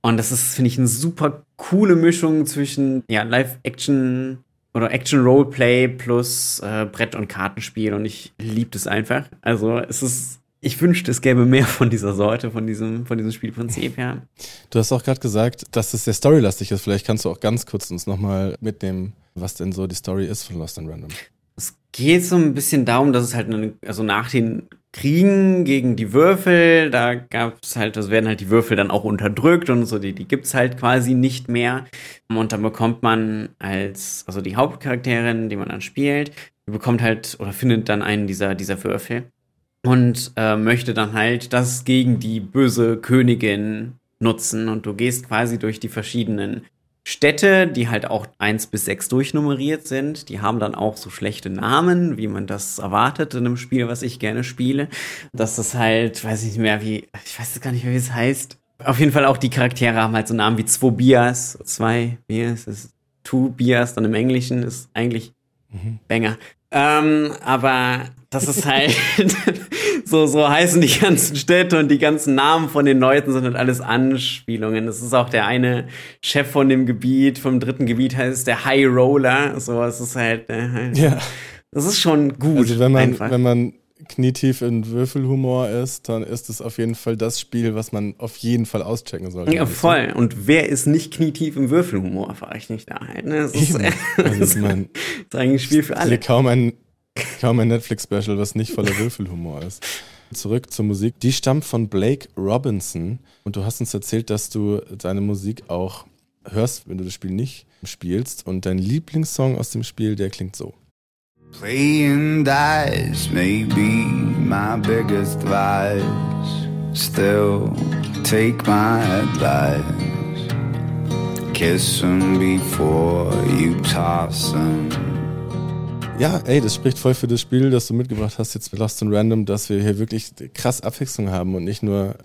Und das ist, finde ich, eine super coole Mischung zwischen ja, Live-Action oder Action-Roleplay plus äh, Brett- und Kartenspiel. Und ich liebe das einfach. Also es ist, ich wünschte, es gäbe mehr von dieser Sorte, von diesem, von diesem Spielprinzip, ja. Du hast auch gerade gesagt, dass es sehr storylastig ist. Vielleicht kannst du auch ganz kurz uns nochmal mitnehmen, was denn so die Story ist von Lost in Random. Es geht so ein bisschen darum, dass es halt, eine, also nach den Kriegen gegen die Würfel, da gab es halt, das werden halt die Würfel dann auch unterdrückt und so, die, die es halt quasi nicht mehr. Und dann bekommt man als, also die Hauptcharakterin, die man dann spielt, die bekommt halt oder findet dann einen dieser, dieser Würfel und äh, möchte dann halt das gegen die böse Königin nutzen und du gehst quasi durch die verschiedenen Städte, die halt auch eins bis sechs durchnummeriert sind, die haben dann auch so schlechte Namen, wie man das erwartet in einem Spiel, was ich gerne spiele. Das ist halt, weiß ich nicht mehr, wie, ich weiß gar nicht mehr, wie es heißt. Auf jeden Fall auch die Charaktere haben halt so Namen wie zwei Bias, zwei Bias, ist two Bias, dann im Englischen ist eigentlich mhm. Banger. Ähm, aber das ist halt so, so heißen die ganzen Städte und die ganzen Namen von den Leuten sind halt alles Anspielungen. Das ist auch der eine Chef von dem Gebiet, vom dritten Gebiet heißt der High Roller. So, es ist halt, äh, ja. Das ist schon gut. Also wenn man, einfach. wenn man knietief in Würfelhumor ist, dann ist es auf jeden Fall das Spiel, was man auf jeden Fall auschecken sollte. Ja, voll. Und wer ist nicht knietief im Würfelhumor, frage ich nicht da halt. Ne? Das ist, also ist, mein, ist eigentlich ein Spiel für alle. Kaum ein, kaum ein Netflix-Special, was nicht voller Würfelhumor ist. Zurück zur Musik. Die stammt von Blake Robinson und du hast uns erzählt, dass du deine Musik auch hörst, wenn du das Spiel nicht spielst. Und dein Lieblingssong aus dem Spiel, der klingt so. Playing dice may be my biggest vice. Still, take my advice. Kiss 'em before you toss 'em. Ja, ey, das spricht voll für das Spiel, das du mitgebracht hast, jetzt Lost in Random, dass wir hier wirklich krass Abwechslung haben und nicht nur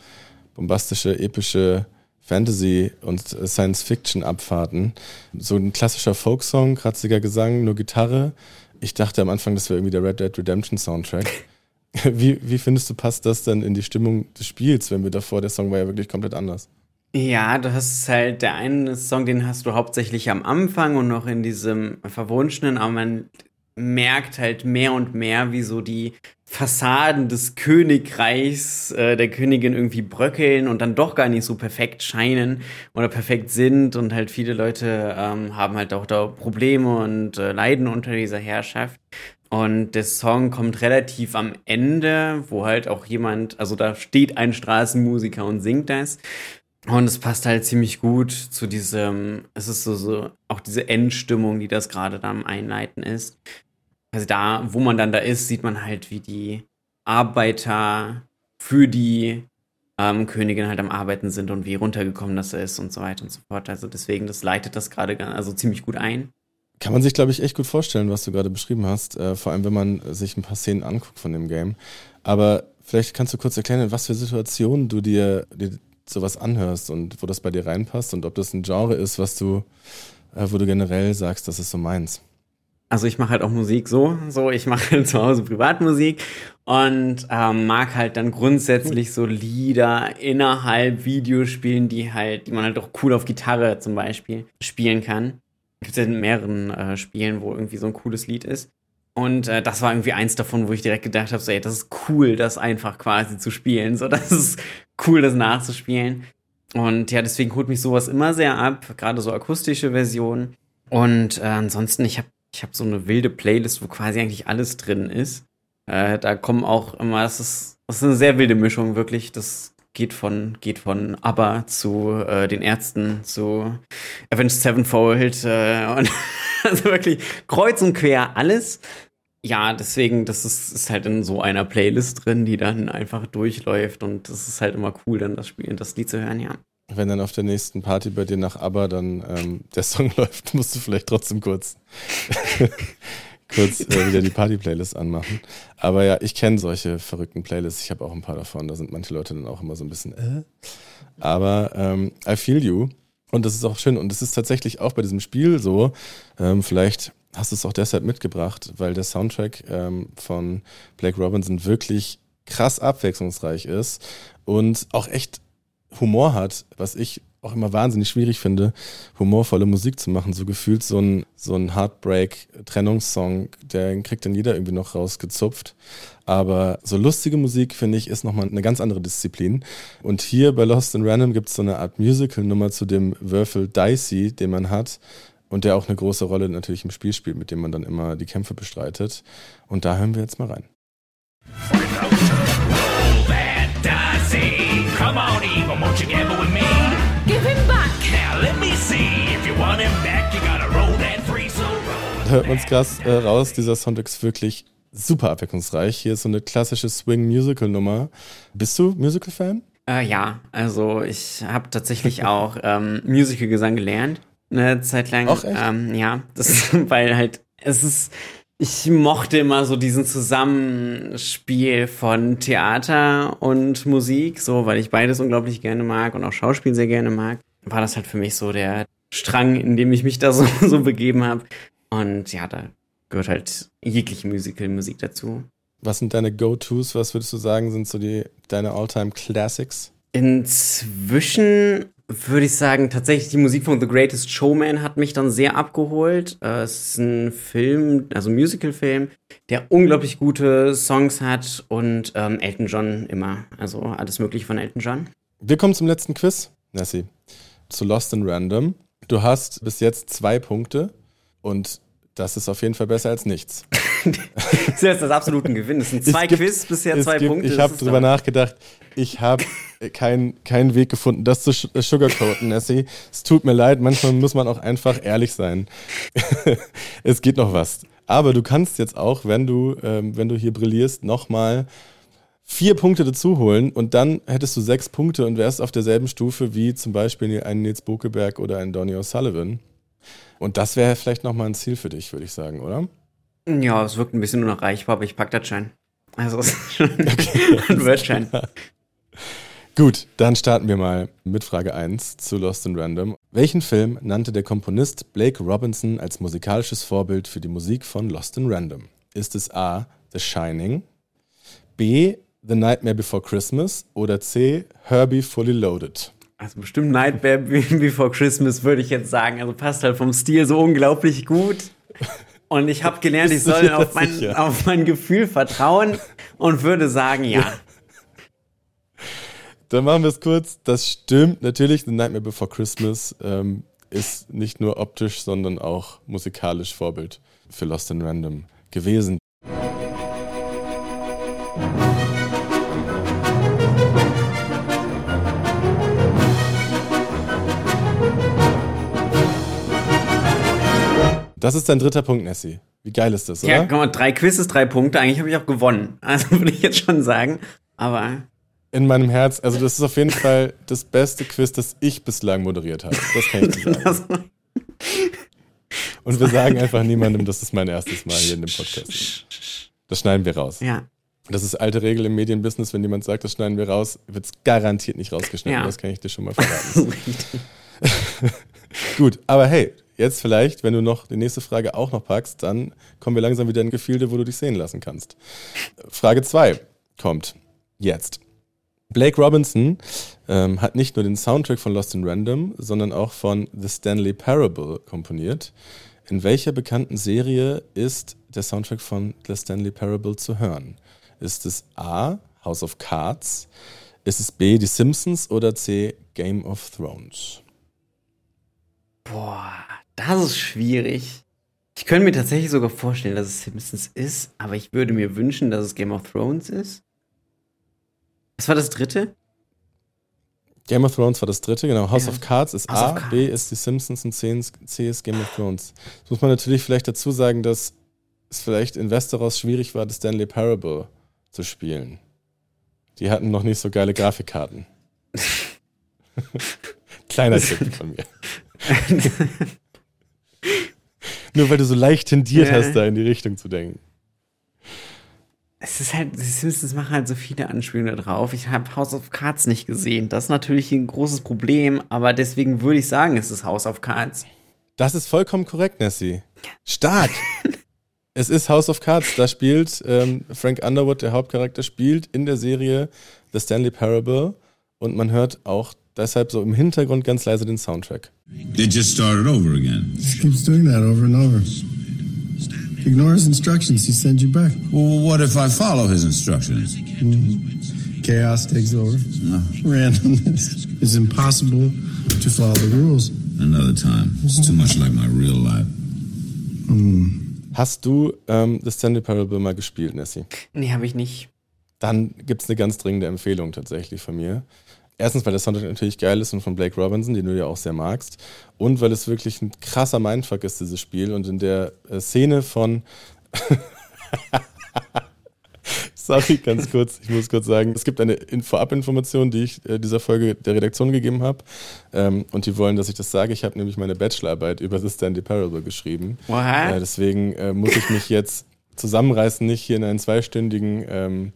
bombastische, epische Fantasy- und Science-Fiction-Abfahrten. So ein klassischer Folksong, kratziger Gesang, nur Gitarre. Ich dachte am Anfang, das wäre irgendwie der Red Dead Redemption Soundtrack. Wie, wie findest du, passt das dann in die Stimmung des Spiels, wenn wir davor, der Song war ja wirklich komplett anders? Ja, du hast halt der eine Song, den hast du hauptsächlich am Anfang und noch in diesem Verwunschenen, aber man merkt halt mehr und mehr, wie so die Fassaden des Königreichs äh, der Königin irgendwie bröckeln und dann doch gar nicht so perfekt scheinen oder perfekt sind und halt viele Leute ähm, haben halt auch da Probleme und äh, leiden unter dieser Herrschaft. Und der Song kommt relativ am Ende, wo halt auch jemand, also da steht ein Straßenmusiker und singt das. Und es passt halt ziemlich gut zu diesem, es ist so, so auch diese Endstimmung, die das gerade da am Einleiten ist. Also da, wo man dann da ist, sieht man halt, wie die Arbeiter für die ähm, Königin halt am Arbeiten sind und wie runtergekommen das ist und so weiter und so fort. Also deswegen, das leitet das gerade also ziemlich gut ein. Kann man sich, glaube ich, echt gut vorstellen, was du gerade beschrieben hast. Äh, vor allem, wenn man sich ein paar Szenen anguckt von dem Game. Aber vielleicht kannst du kurz erklären, in was für Situationen du dir, dir sowas anhörst und wo das bei dir reinpasst und ob das ein Genre ist, was du, äh, wo du generell sagst, das ist so meins. Also ich mache halt auch Musik so, so ich mache halt zu Hause Privatmusik und ähm, mag halt dann grundsätzlich so Lieder innerhalb Videospielen, die halt, die man halt auch cool auf Gitarre zum Beispiel spielen kann. Gibt es ja in mehreren äh, Spielen, wo irgendwie so ein cooles Lied ist. Und äh, das war irgendwie eins davon, wo ich direkt gedacht habe, so, ey, das ist cool, das einfach quasi zu spielen. So, das ist cool, das nachzuspielen. Und ja, deswegen holt mich sowas immer sehr ab, gerade so akustische Versionen. Und äh, ansonsten, ich habe ich hab so eine wilde Playlist, wo quasi eigentlich alles drin ist. Äh, da kommen auch immer, das ist, ist eine sehr wilde Mischung, wirklich. Das geht von, geht von ABBA zu äh, den Ärzten zu Avenged Sevenfold äh, und also wirklich kreuz und quer alles. Ja, deswegen, das ist, ist halt in so einer Playlist drin, die dann einfach durchläuft und das ist halt immer cool, dann das Spiel, das Lied zu hören, ja. Wenn dann auf der nächsten Party bei dir nach ABBA dann ähm, der Song läuft, musst du vielleicht trotzdem kurz kurz äh, wieder die Party-Playlist anmachen. Aber ja, ich kenne solche verrückten Playlists. Ich habe auch ein paar davon. Da sind manche Leute dann auch immer so ein bisschen, äh. Aber ähm, I feel you. Und das ist auch schön. Und es ist tatsächlich auch bei diesem Spiel so. Ähm, vielleicht hast du es auch deshalb mitgebracht, weil der Soundtrack ähm, von Blake Robinson wirklich krass abwechslungsreich ist und auch echt Humor hat, was ich auch immer wahnsinnig schwierig finde, humorvolle Musik zu machen. So gefühlt so ein, so ein Heartbreak-Trennungssong, der kriegt dann jeder irgendwie noch rausgezupft. Aber so lustige Musik, finde ich, ist nochmal eine ganz andere Disziplin. Und hier bei Lost in Random gibt es so eine Art Musical-Nummer zu dem Würfel Dicey, den man hat. Und der auch eine große Rolle natürlich im Spiel spielt, mit dem man dann immer die Kämpfe bestreitet. Und da hören wir jetzt mal rein. Come on, Eva, won't you gamble with me? Give him back. Now let me see. If you want him back, you gotta roll that free so roll. Hört man's krass äh, raus, dieser Soundtrack ist wirklich super abwechslungsreich. Hier ist so eine klassische Swing-Musical-Nummer. Bist du Musical-Fan? Äh, ja, also ich habe tatsächlich auch ähm, Musical-Gesang gelernt. Eine Zeit lang. Auch echt? Ähm, ja, das ist, weil halt, es ist ich mochte immer so diesen Zusammenspiel von Theater und Musik, so, weil ich beides unglaublich gerne mag und auch Schauspiel sehr gerne mag. War das halt für mich so der Strang, in dem ich mich da so, so begeben habe. Und ja, da gehört halt jegliche Musical-Musik dazu. Was sind deine Go-Tos? Was würdest du sagen, sind so die deine All-Time Classics? Inzwischen würde ich sagen, tatsächlich die Musik von The Greatest Showman hat mich dann sehr abgeholt. Äh, es ist ein Film, also ein Musical-Film, der unglaublich gute Songs hat und ähm, Elton John immer. Also alles Mögliche von Elton John. Wir kommen zum letzten Quiz, Nessie. Zu Lost in Random. Du hast bis jetzt zwei Punkte und das ist auf jeden Fall besser als nichts. das ist das absolute Gewinn. Es sind zwei gibt, Quiz, bisher zwei gibt, Punkte. Ich habe drüber nachgedacht. Ich habe keinen kein Weg gefunden, das zu äh, sugarcoaten, Nessie. Es tut mir leid, manchmal muss man auch einfach ehrlich sein. es geht noch was. Aber du kannst jetzt auch, wenn du, ähm, wenn du hier brillierst, nochmal vier Punkte dazu holen und dann hättest du sechs Punkte und wärst auf derselben Stufe wie zum Beispiel ein Nils Bokeberg oder ein Donny O'Sullivan. Und das wäre vielleicht nochmal ein Ziel für dich, würde ich sagen, oder? Ja, es wirkt ein bisschen unerreichbar, aber ich pack das schon. Also es ist schon okay, ein Wordschein. Gut, dann starten wir mal mit Frage 1 zu Lost in Random. Welchen Film nannte der Komponist Blake Robinson als musikalisches Vorbild für die Musik von Lost in Random? Ist es A. The Shining, B. The Nightmare Before Christmas oder C. Herbie Fully Loaded? Also bestimmt Nightmare Before Christmas würde ich jetzt sagen. Also passt halt vom Stil so unglaublich gut. Und ich habe gelernt, ich soll auf mein, auf mein Gefühl vertrauen und würde sagen, ja. Dann machen wir es kurz. Das stimmt natürlich. The Nightmare Before Christmas ähm, ist nicht nur optisch, sondern auch musikalisch Vorbild für Lost in Random gewesen. Das ist dein dritter Punkt, Nessie. Wie geil ist das, oder? Ja, komm mal, drei Quizzes, drei Punkte. Eigentlich habe ich auch gewonnen. Also würde ich jetzt schon sagen. Aber. In meinem Herz, also das ist auf jeden Fall das beste Quiz, das ich bislang moderiert habe. Das kann ich dir sagen. Und wir sagen einfach niemandem, das ist mein erstes Mal hier in dem Podcast. Das schneiden wir raus. Ja. Das ist alte Regel im Medienbusiness, wenn jemand sagt, das schneiden wir raus, wird es garantiert nicht rausgeschnitten. Ja. Das kann ich dir schon mal verraten. Gut, aber hey, jetzt vielleicht, wenn du noch die nächste Frage auch noch packst, dann kommen wir langsam wieder in Gefilde, wo du dich sehen lassen kannst. Frage 2 kommt jetzt. Blake Robinson ähm, hat nicht nur den Soundtrack von Lost in Random, sondern auch von The Stanley Parable komponiert. In welcher bekannten Serie ist der Soundtrack von The Stanley Parable zu hören? Ist es A. House of Cards? Ist es B. Die Simpsons oder C. Game of Thrones? Boah, das ist schwierig. Ich könnte mir tatsächlich sogar vorstellen, dass es Simpsons ist, aber ich würde mir wünschen, dass es Game of Thrones ist. Was war das dritte? Game of Thrones war das dritte, genau. House ja. of Cards ist House A, Cards. B ist die Simpsons und C ist, Game of Thrones. Das muss man natürlich vielleicht dazu sagen, dass es vielleicht in Westeros schwierig war, das Stanley Parable zu spielen. Die hatten noch nicht so geile Grafikkarten. Kleiner Tipp von mir. Nur weil du so leicht tendiert ja. hast, da in die Richtung zu denken. Es ist halt, die Simpsons machen halt so viele Anspielungen drauf. Ich habe House of Cards nicht gesehen. Das ist natürlich ein großes Problem, aber deswegen würde ich sagen, es ist House of Cards. Das ist vollkommen korrekt, Nessie. Stark. es ist House of Cards. Da spielt ähm, Frank Underwood, der Hauptcharakter, spielt in der Serie The Stanley Parable und man hört auch deshalb so im Hintergrund ganz leise den Soundtrack. It just started over again. Just keeps doing that over and over. Ignore his instructions, he sends you back. Well, what if I follow his instructions? Mm. Chaos takes over. No. Randomness. It's impossible to follow the rules. Another time. It's too much like my real life. Mm. Hast du ähm, The Stanley Parable mal gespielt, Nessie? Nee, habe ich nicht. Dann gibt es eine ganz dringende Empfehlung tatsächlich von mir. Erstens, weil der Soundtrack natürlich geil ist und von Blake Robinson, den du ja auch sehr magst. Und weil es wirklich ein krasser Mindfuck ist, dieses Spiel. Und in der äh, Szene von. Sorry, ganz kurz. Ich muss kurz sagen, es gibt eine Vorabinformation, die ich äh, dieser Folge der Redaktion gegeben habe. Ähm, und die wollen, dass ich das sage. Ich habe nämlich meine Bachelorarbeit über The Stanley Parable geschrieben. Äh, deswegen muss ich mich jetzt zusammenreißen, nicht hier in einen zweistündigen ähm,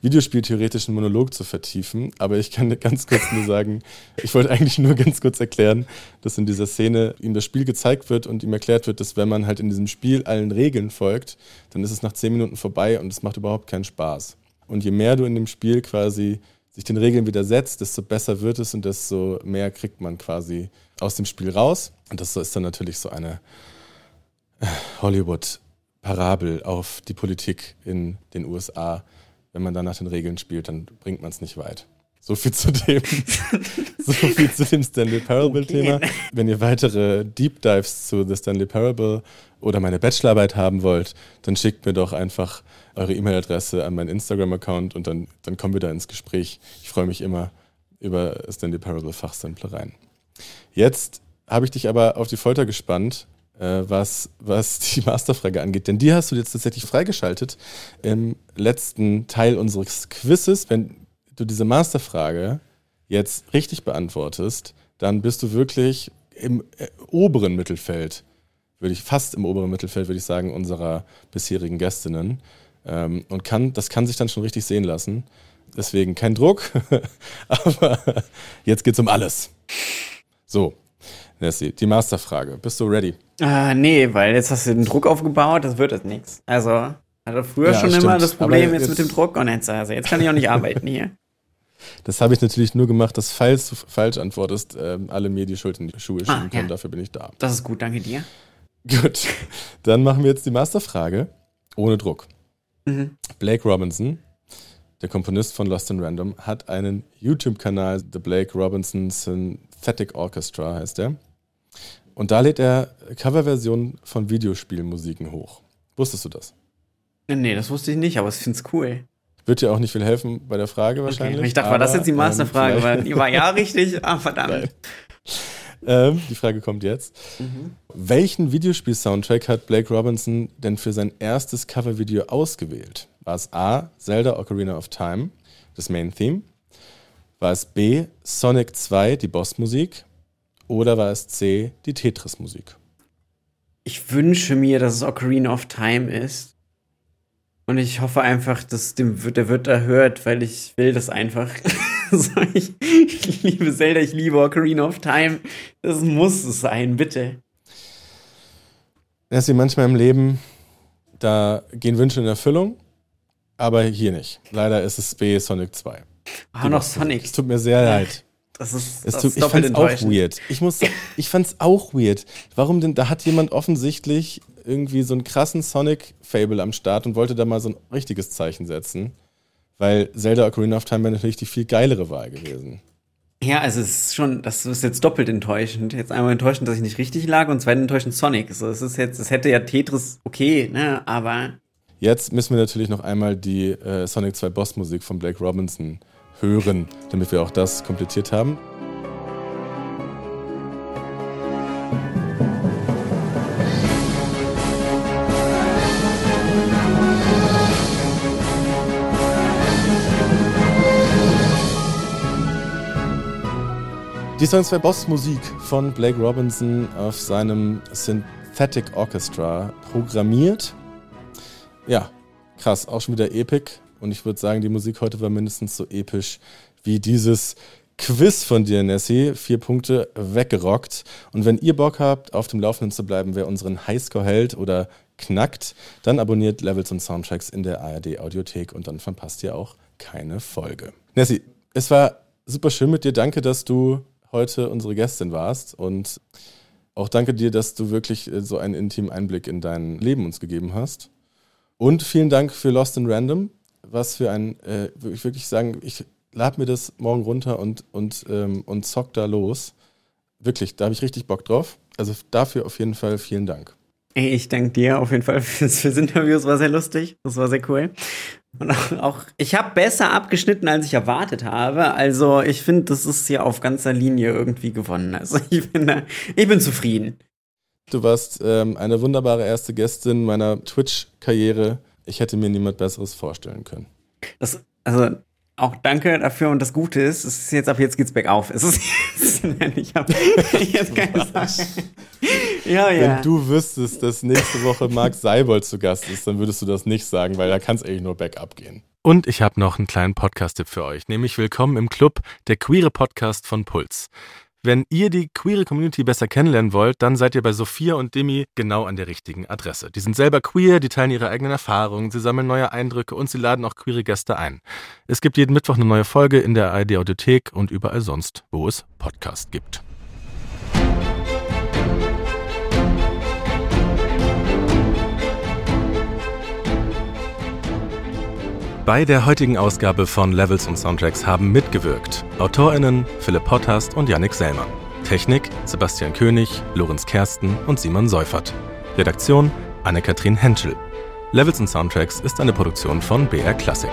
videospieltheoretischen Monolog zu vertiefen, aber ich kann ganz kurz nur sagen, ich wollte eigentlich nur ganz kurz erklären, dass in dieser Szene ihm das Spiel gezeigt wird und ihm erklärt wird, dass wenn man halt in diesem Spiel allen Regeln folgt, dann ist es nach zehn Minuten vorbei und es macht überhaupt keinen Spaß. Und je mehr du in dem Spiel quasi sich den Regeln widersetzt, desto besser wird es und desto mehr kriegt man quasi aus dem Spiel raus. Und das ist dann natürlich so eine äh, Hollywood-Parabel auf die Politik in den USA wenn man dann nach den Regeln spielt, dann bringt man es nicht weit. So viel zu dem, so viel zu dem Stanley Parable-Thema. Okay. Wenn ihr weitere Deep Dives zu The Stanley Parable oder meine Bachelorarbeit haben wollt, dann schickt mir doch einfach eure E-Mail-Adresse an meinen Instagram-Account und dann, dann kommen wir da ins Gespräch. Ich freue mich immer über Stanley Parable Fachsamplereien. Jetzt habe ich dich aber auf die Folter gespannt, was, was die Masterfrage angeht. Denn die hast du jetzt tatsächlich freigeschaltet im letzten Teil unseres Quizzes. Wenn du diese Masterfrage jetzt richtig beantwortest, dann bist du wirklich im äh, oberen Mittelfeld, würde ich fast im oberen Mittelfeld, würde ich sagen, unserer bisherigen Gästinnen. Ähm, und kann, das kann sich dann schon richtig sehen lassen. Deswegen kein Druck, aber jetzt geht's um alles. So, Nessie, die Masterfrage. Bist du ready? Äh, nee, weil jetzt hast du den Druck aufgebaut, das wird jetzt nichts. Also, hatte früher Ja, schon stimmt. immer das Problem jetzt, jetzt- mit dem Druck und jetzt, also jetzt kann ich auch nicht arbeiten hier. Das habe ich natürlich nur gemacht, dass falls du falsch antwortest, ähm, alle mir die Schuld in die Schuhe schieben Ah, können. ja. Dafür bin ich da. Das ist gut, danke dir. Gut, dann machen wir jetzt die Masterfrage ohne Druck. Mhm. Blake Robinson, der Komponist von Lost in Random, hat einen YouTube-Kanal, The Blake Robinson Synthetic Orchestra heißt er. Und da lädt er Coverversionen von Videospielmusiken hoch. Wusstest du das? Nee, das wusste ich nicht, aber ich finde es cool. Wird dir auch nicht viel helfen bei der Frage wahrscheinlich. Okay. Ich dachte, war das aber, jetzt die Masterfrage? ähm, weil die war ja richtig. Ah, verdammt. Ähm, die Frage kommt jetzt. Welchen Videospiel-Soundtrack hat Blake Robinson denn für sein erstes Covervideo ausgewählt? War es A, Zelda Ocarina of Time, das Main Theme? War es B, Sonic 2, die Bossmusik? Oder war es C, die Tetris-Musik? Ich wünsche mir, dass es Ocarina of Time ist. Und ich hoffe einfach, dass dem der wird da hört, weil ich will das einfach. ich, ich liebe Zelda, ich liebe Ocarina of Time. Das muss es sein, bitte. Nessie, manchmal im Leben, da gehen Wünsche in Erfüllung, aber hier nicht. Leider ist es B, Sonic 2. Ah, noch Sonic. Es tut mir sehr leid. Das ist, Es das tut, ist ich fand's auch weird. Ich muss, ich fand's auch weird. Warum denn? Da hat jemand offensichtlich irgendwie so einen krassen Sonic-Fable am Start und wollte da mal so ein richtiges Zeichen setzen. Weil Zelda Ocarina of Time wäre natürlich die viel geilere Wahl gewesen. Ja, also es ist schon, das ist jetzt doppelt enttäuschend. Jetzt einmal enttäuschend, dass ich nicht richtig lag und zweitens enttäuschend Sonic. So, es ist jetzt, es hätte ja Tetris okay, ne, aber Jetzt müssen wir natürlich noch einmal die äh, Sonic 2 Boss-Musik von Blake Robinson hören, damit wir auch das komplettiert haben. Die Sonic 2 Boss-Musik von Blake Robinson auf seinem Synthetic Orchestra programmiert. Ja, krass, auch schon wieder epic. Und ich würde sagen, die Musik heute war mindestens so episch wie dieses Quiz von dir, Nessie. Vier Punkte weggerockt. Und wenn ihr Bock habt, auf dem Laufenden zu bleiben, wer unseren Highscore hält oder knackt, dann abonniert Levels und Soundtracks in der ARD Audiothek und dann verpasst ihr auch keine Folge. Nessie, es war super schön mit dir. Danke, dass du heute unsere Gästin warst und auch danke dir, dass du wirklich äh, so einen intimen Einblick in dein Leben uns gegeben hast. Und vielen Dank für Lost in Random. Was für ein, äh, würde ich wirklich sagen, ich lade mir das morgen runter und, und, ähm, und zock da los. Wirklich, da habe ich richtig Bock drauf. Also dafür auf jeden Fall vielen Dank. ey, ich danke dir auf jeden Fall fürs, fürs Interview. Es war sehr lustig. Das war sehr cool. Und auch, ich habe besser abgeschnitten, als ich erwartet habe. Also ich finde, das ist hier auf ganzer Linie irgendwie gewonnen. Also ich bin, da, ich bin zufrieden. Du warst ähm, eine wunderbare erste Gästin meiner Twitch-Karriere. Ich hätte mir niemand Besseres vorstellen können. Das, also auch danke dafür und das Gute ist, es ist jetzt ab jetzt geht's bergauf. Es ist jetzt, ich habe jetzt keine Sache. Ja, ja. Wenn du wüsstest, dass nächste Woche Marc Seibold zu Gast ist, dann würdest du das nicht sagen, weil da kann es eigentlich nur bergab gehen. Und ich habe noch einen kleinen Podcast-Tipp für euch, nämlich Willkommen im Club, der queere Podcast von Puls. Wenn ihr die queere Community besser kennenlernen wollt, dann seid ihr bei Sophia und Demi genau an der richtigen Adresse. Die sind selber queer, die teilen ihre eigenen Erfahrungen, sie sammeln neue Eindrücke und sie laden auch queere Gäste ein. Es gibt jeden Mittwoch eine neue Folge in der ARD Audiothek und überall sonst, wo es Podcast gibt. Bei der heutigen Ausgabe von Levels und Soundtracks haben mitgewirkt AutorInnen Philipp Potthast und Yannick Sellmann. Technik Sebastian König, Lorenz Kersten und Simon Seufert. Redaktion Anne-Kathrin Henschel. Levels und Soundtracks ist eine Produktion von BR Classic.